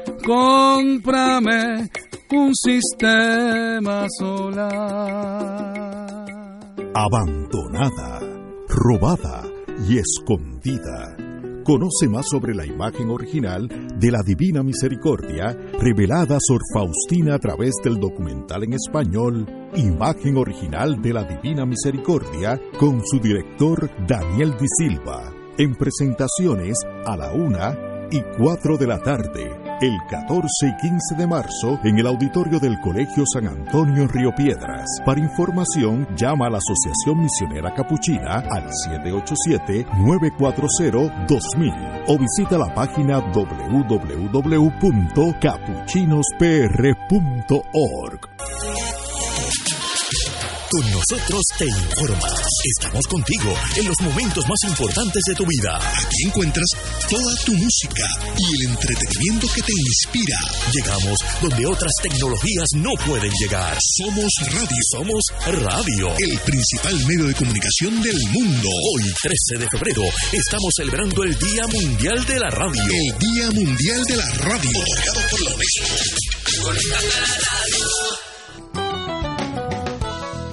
Cómprame un sistema solar. Abandonada, robada y escondida. Conoce más sobre la imagen original de la Divina Misericordia revelada por Faustina a través del documental en español Imagen Original de la Divina Misericordia con su director Daniel Di Silva. En presentaciones a la una y 4 de la tarde el 14 y 15 de marzo en el auditorio del Colegio San Antonio Río Piedras. Para información, llama a la Asociación Misionera Capuchina al 787-940-2000 o visita la página www.capuchinospr.org. Con nosotros te informas. Estamos contigo en los momentos más importantes de tu vida. Aquí encuentras toda tu música y el entretenimiento que te inspira. Llegamos donde otras tecnologías no pueden llegar. Somos radio. Somos radio. El principal medio de comunicación del mundo. Hoy, 13 de febrero, estamos celebrando el Día Mundial de la Radio. El Día Mundial de la Radio. Otorgado por la UNESCO.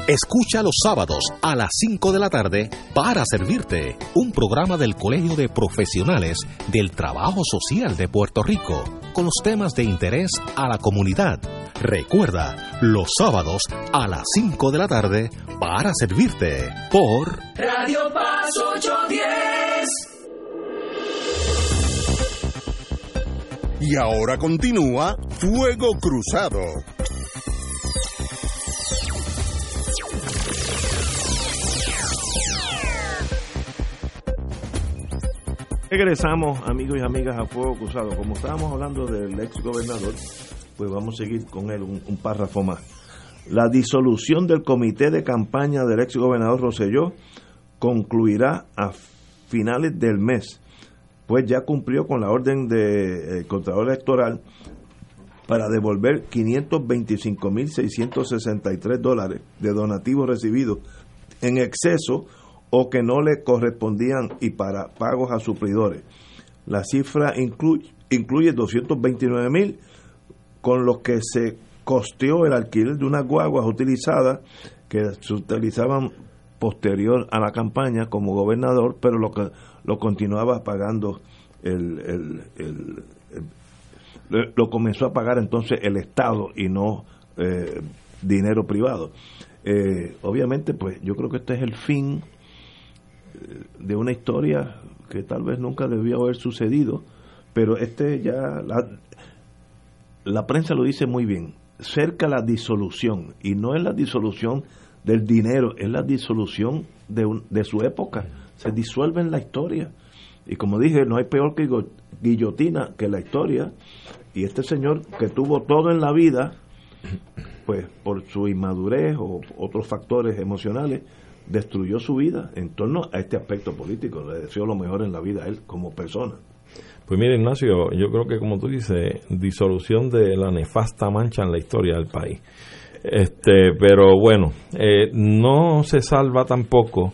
Escucha los sábados a las 5 de la tarde para servirte un programa del Colegio de Profesionales del Trabajo Social de Puerto Rico con los temas de interés a la comunidad. Recuerda, los sábados a las 5 de la tarde para servirte por Radio Paz 810. Y ahora continúa Fuego Cruzado. Regresamos, amigos y amigas, a Fuego Cruzado. Como estábamos hablando del ex gobernador, pues vamos a seguir con él un, párrafo más. La disolución del comité de campaña del ex gobernador Roselló concluirá a finales del mes, pues ya cumplió con la orden del Contralor Electoral para devolver 525.663 dólares de donativos recibidos en exceso o que no le correspondían y para pagos a suplidores. La cifra incluye, incluye 229 mil con los que se costeó el alquiler de unas guaguas utilizadas que se utilizaban posterior a la campaña como gobernador, pero lo que lo continuaba pagando el, el, el- lo comenzó a pagar entonces el Estado y no eh, dinero privado. Eh, obviamente, pues yo creo que este es el fin de una historia que tal vez nunca debió haber sucedido, pero este ya la, la prensa lo dice muy bien, cerca la disolución y no es la disolución del dinero, es la disolución de, un- de su época, se disuelve en la historia. Y como dije, no hay peor que guillo- guillotina que la historia. Y este señor que tuvo todo en la vida, pues por su inmadurez o otros factores emocionales, destruyó su vida en torno a este aspecto político. Le deseo lo mejor en la vida a él como persona. Pues mire, Ignacio, yo creo que como tú dices, disolución de la nefasta mancha en la historia del país. Este, pero bueno, eh, no se salva tampoco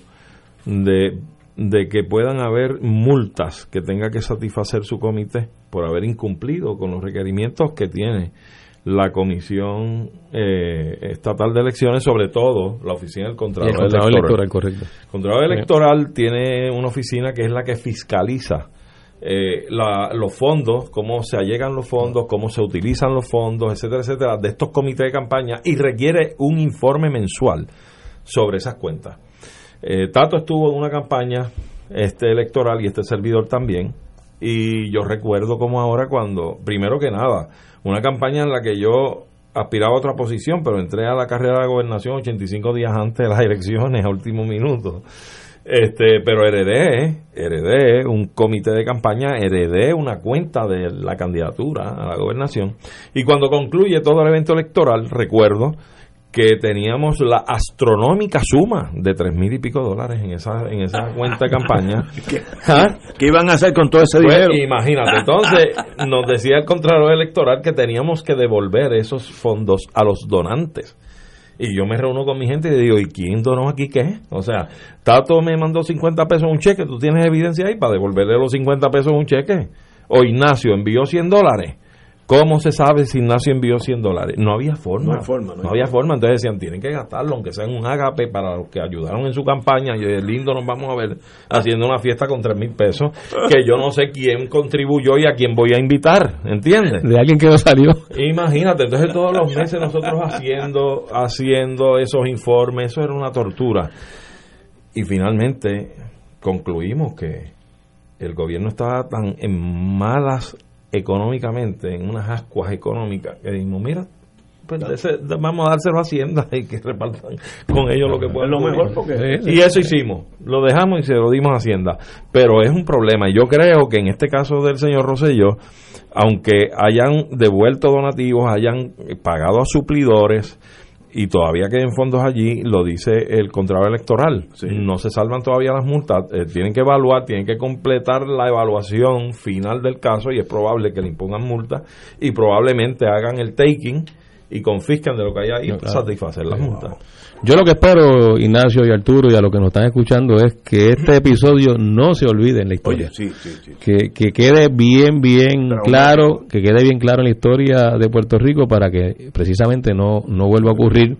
de, de que puedan haber multas que tenga que satisfacer su comité por haber incumplido con los requerimientos que tiene la Comisión eh, Estatal de Elecciones, sobre todo la Oficina del Contralor, Y el Contralor Electoral. Electoral, correcto. El Contralor Electoral tiene una oficina que es la que fiscaliza eh, la- los fondos, cómo se allegan los fondos, cómo se utilizan los fondos, etcétera, etcétera, de estos comités de campaña y requiere un informe mensual sobre esas cuentas. Eh, Tato estuvo en una campaña este electoral y este servidor también. Y yo recuerdo como ahora cuando, primero que nada, una campaña en la que yo aspiraba a otra posición, pero entré a la carrera de la gobernación 85 días antes de las elecciones, a último minuto. Este, pero heredé, heredé un comité de campaña, heredé una cuenta de la candidatura a la gobernación. Y cuando concluye todo el evento electoral, recuerdo que teníamos la astronómica suma de tres mil y pico dólares en esa en esa cuenta de campaña. ¿Ah? ¿Qué iban a hacer con todo ese Pues, dinero? imagínate, entonces nos decía el Contralor Electoral que teníamos que devolver esos fondos a los donantes. Y yo me reúno con mi gente y digo, ¿y quién donó aquí qué? O sea, Tato me mandó 50 pesos un cheque, ¿tú tienes evidencia ahí para devolverle los 50 pesos un cheque? O Ignacio envió 100 dólares. ¿Cómo se sabe si Ignacio envió 100 dólares? No había forma. No hay forma, no hay había forma. Entonces decían, tienen que gastarlo, aunque sea en un agape para los que ayudaron en su campaña. Y es lindo, nos vamos a ver haciendo una fiesta con 3 mil pesos. Que yo no sé quién contribuyó y a quién voy a invitar. ¿Entiendes? De alguien que no salió. Imagínate, entonces todos los meses nosotros haciendo, haciendo esos informes, eso era una tortura. Y finalmente concluimos que el gobierno estaba tan en malas económicamente, en unas ascuas económicas, que dijimos, mira, pues ese- vamos a dárselo a Hacienda y que repartan con ellos lo que puedan. lo mejor porque- y eso hicimos, lo dejamos y se lo dimos a Hacienda. Pero es un problema. y Yo creo que en este caso del señor Rosselló, aunque hayan devuelto donativos, hayan pagado a suplidores y todavía queden fondos allí, lo dice el Contralor Electoral. No se salvan todavía las multas, eh, tienen que evaluar, tienen que completar la evaluación final del caso y es probable que le impongan multas y probablemente hagan el taking y confiscan de lo que hay ahí No, para claro. satisfacer las multas. Yo lo que espero, Ignacio y Arturo, y a los que nos están escuchando, es que este episodio no se olvide en la historia. sí, sí, sí. Que, que quede bien, bien claro, que quede bien claro en la historia de Puerto Rico para que precisamente no, no vuelva a ocurrir.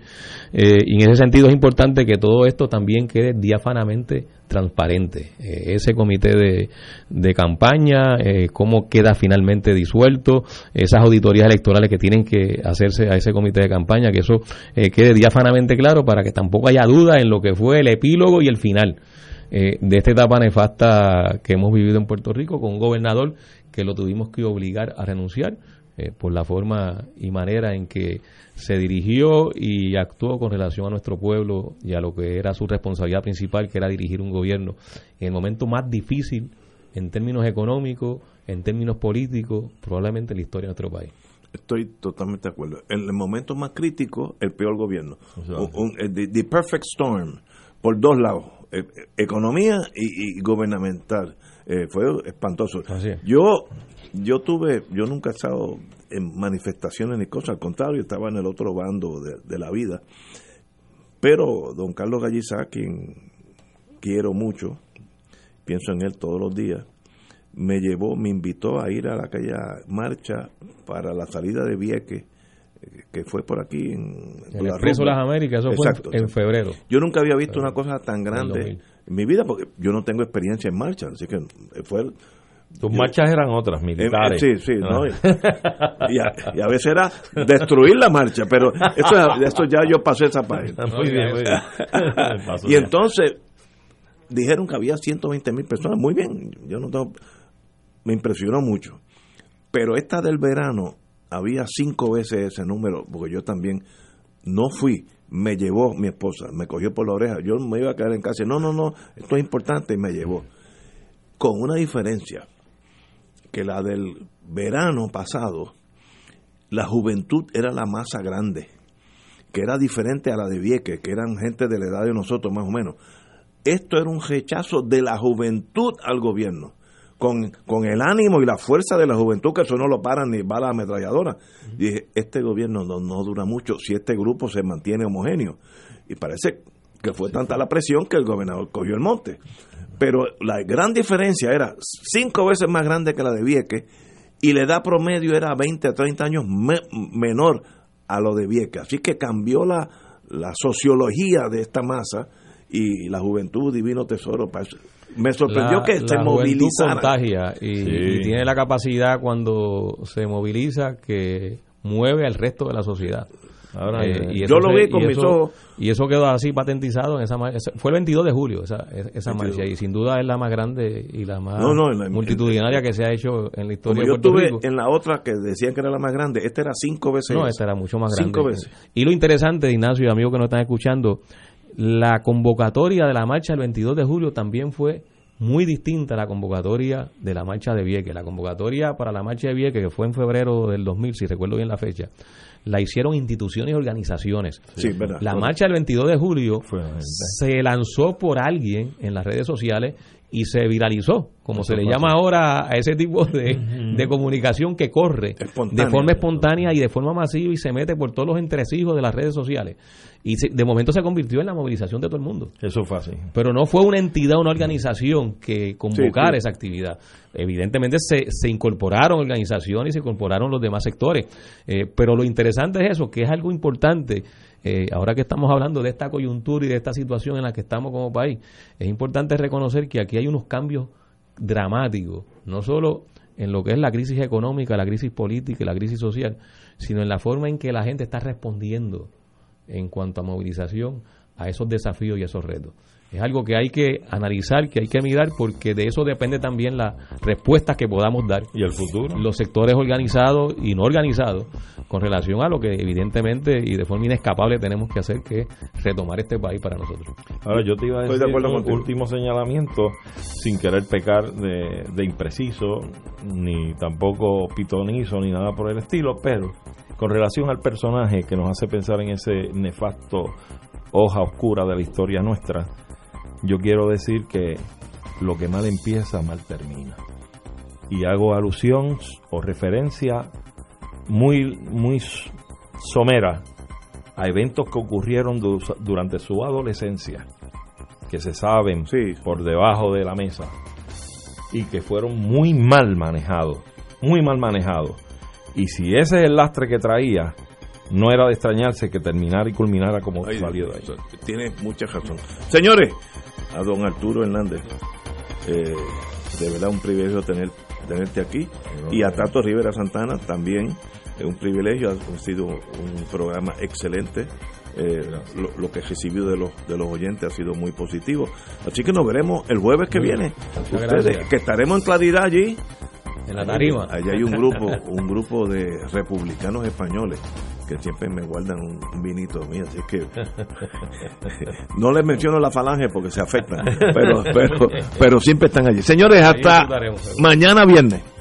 Eh, y en ese sentido es importante que todo esto también quede diáfanamente transparente. Eh, ese comité de, campaña, eh, cómo queda finalmente disuelto, esas auditorías electorales que tienen que hacerse a ese comité de campaña, que eso eh, quede diáfanamente claro para que tampoco haya duda en lo que fue el epílogo y el final eh, de esta etapa nefasta que hemos vivido en Puerto Rico con un gobernador que lo tuvimos que obligar a renunciar por la forma y manera en que se dirigió y actuó con relación a nuestro pueblo y a lo que era su responsabilidad principal, que era dirigir un gobierno en el momento más difícil en términos económicos, en términos políticos, probablemente en la historia de nuestro país. Estoy totalmente de acuerdo. En el momento más crítico, el peor gobierno. Un- un- eh, the, the perfect storm, por dos lados, eh, eh, economía y, y gubernamental. Eh, fue espantoso. Yo yo tuve, yo nunca he estado en manifestaciones ni cosas, al contrario, estaba en el otro bando de, de la vida. Pero don Carlos Gallizá, quien quiero mucho, pienso en él todos los días, me llevó, me invitó a ir a aquella marcha para la salida de Vieques, eh, que fue por aquí en, El la Expreso las Américas, eso fue en- Exacto, en febrero. Yo nunca había visto una cosa tan grande 2000. en mi vida, porque yo no tengo experiencia en marcha, así que fue... Tus marchas eran otras, Eh, militares. sí, sí, ¿no? Ah. Y, a, y a veces era destruir la marcha, pero eso, eso ya yo pasé esa página. Muy bien, muy bien. Y entonces dijeron que había 120 mil personas. Muy bien, yo no tengo, me impresionó mucho. Pero esta del verano había cinco veces ese número, porque yo también no fui. Me llevó mi esposa, me cogió por la oreja. Yo me iba a quedar en casa. No, no, no, esto es importante y me llevó. Con una diferencia que la del verano pasado, la juventud era la masa grande, que era diferente a la de Vieques, que eran gente de la edad de nosotros más o menos. Esto era un rechazo de la juventud al gobierno, con, con el ánimo y la fuerza de la juventud, que eso no lo paran ni balas ametralladoras. Y dije, este gobierno no, no dura mucho si este grupo se mantiene homogéneo. Y parece que fue tanta la presión que el gobernador cogió el monte. Pero la gran diferencia era cinco veces más grande que la de Vieques y la edad promedio era 20 a 30 años me- menor a lo de Vieques. Así que cambió la, la sociología de esta masa y la juventud, divino tesoro. Me sorprendió La- que se la juventud movilizara. contagia y, Sí. y tiene la capacidad cuando se moviliza que mueve al resto de la sociedad. Ahora, Eh, y yo lo vi con y mis eso- ojos. Y eso quedó así patentizado en esa Fue el 22 de julio esa, esa 22. marcha y sin duda es la más grande y la más No, no, en la- multitudinaria que se ha hecho en la historia de yo Puerto estuve Rico. en la otra que decían que era la más grande, esta era cinco veces. No, esta era mucho más grande. Cinco veces. Y lo interesante, Ignacio y amigos que nos están escuchando, La convocatoria de la marcha del 22 de julio también fue muy distinta a la convocatoria de la marcha de Vieques. La convocatoria para la marcha de Vieques, que fue en febrero del 2000, si recuerdo bien la fecha, la hicieron instituciones y organizaciones. Sí. La marcha del 22 de julio se lanzó por alguien en las redes sociales y se viralizó, como se le llama ahora a ese tipo de, de comunicación que corre de forma espontánea y de forma masiva y se mete por todos los entresijos de las redes sociales. Y se- de momento se convirtió en la movilización de todo el mundo. Eso fue así. Pero no fue una entidad, una organización que convocara Sí, sí. esa actividad. Evidentemente se, se incorporaron organizaciones y se incorporaron los demás sectores. Eh, pero lo interesante es eso, que es algo importante. Eh, ahora que estamos hablando de esta coyuntura y de esta situación en la que estamos como país, es importante reconocer que aquí hay unos cambios dramáticos, no solo en lo que es la crisis económica, la crisis política y la crisis social, sino en la forma en que la gente está respondiendo en cuanto a movilización a esos desafíos y esos retos. Es algo que hay que analizar, que hay que mirar, porque de eso depende también las respuestas que podamos dar. Y el futuro. Los sectores organizados y no organizados con relación a lo que evidentemente y de forma inescapable tenemos que hacer, que es retomar este país para nosotros. Ahora yo te iba a Estoy decir de acuerdo un contigo. último señalamiento, sin querer pecar de, de impreciso, ni tampoco pitonizo, ni nada por el estilo, pero con relación al personaje que nos hace pensar en ese nefasto hoja oscura de la historia nuestra, yo quiero decir que lo que mal empieza, mal termina. Y hago alusión o referencia muy, muy somera a eventos que ocurrieron du- durante su adolescencia, que se saben por debajo de la mesa y que fueron muy mal manejados, muy mal manejados. Y si ese es el lastre que traía, no era de extrañarse que terminara y culminara como Ay, salió de ahí. Tiene mucha razón. Señores, a don Arturo Hernández, eh, de verdad un privilegio tener, tenerte aquí. Y a Tato Rivera Santana también es un privilegio, ha sido un programa excelente. Eh, lo, lo que he recibido de los de los oyentes ha sido muy positivo. Así que nos veremos el jueves que viene. Ustedes, que estaremos en claridad allí. En la tarima. Allí hay un grupo, un grupo de republicanos españoles que siempre me guardan un, vinito mío, así que no les menciono la falange porque se afectan, pero, pero, pero siempre están allí. Señores, hasta mañana viernes.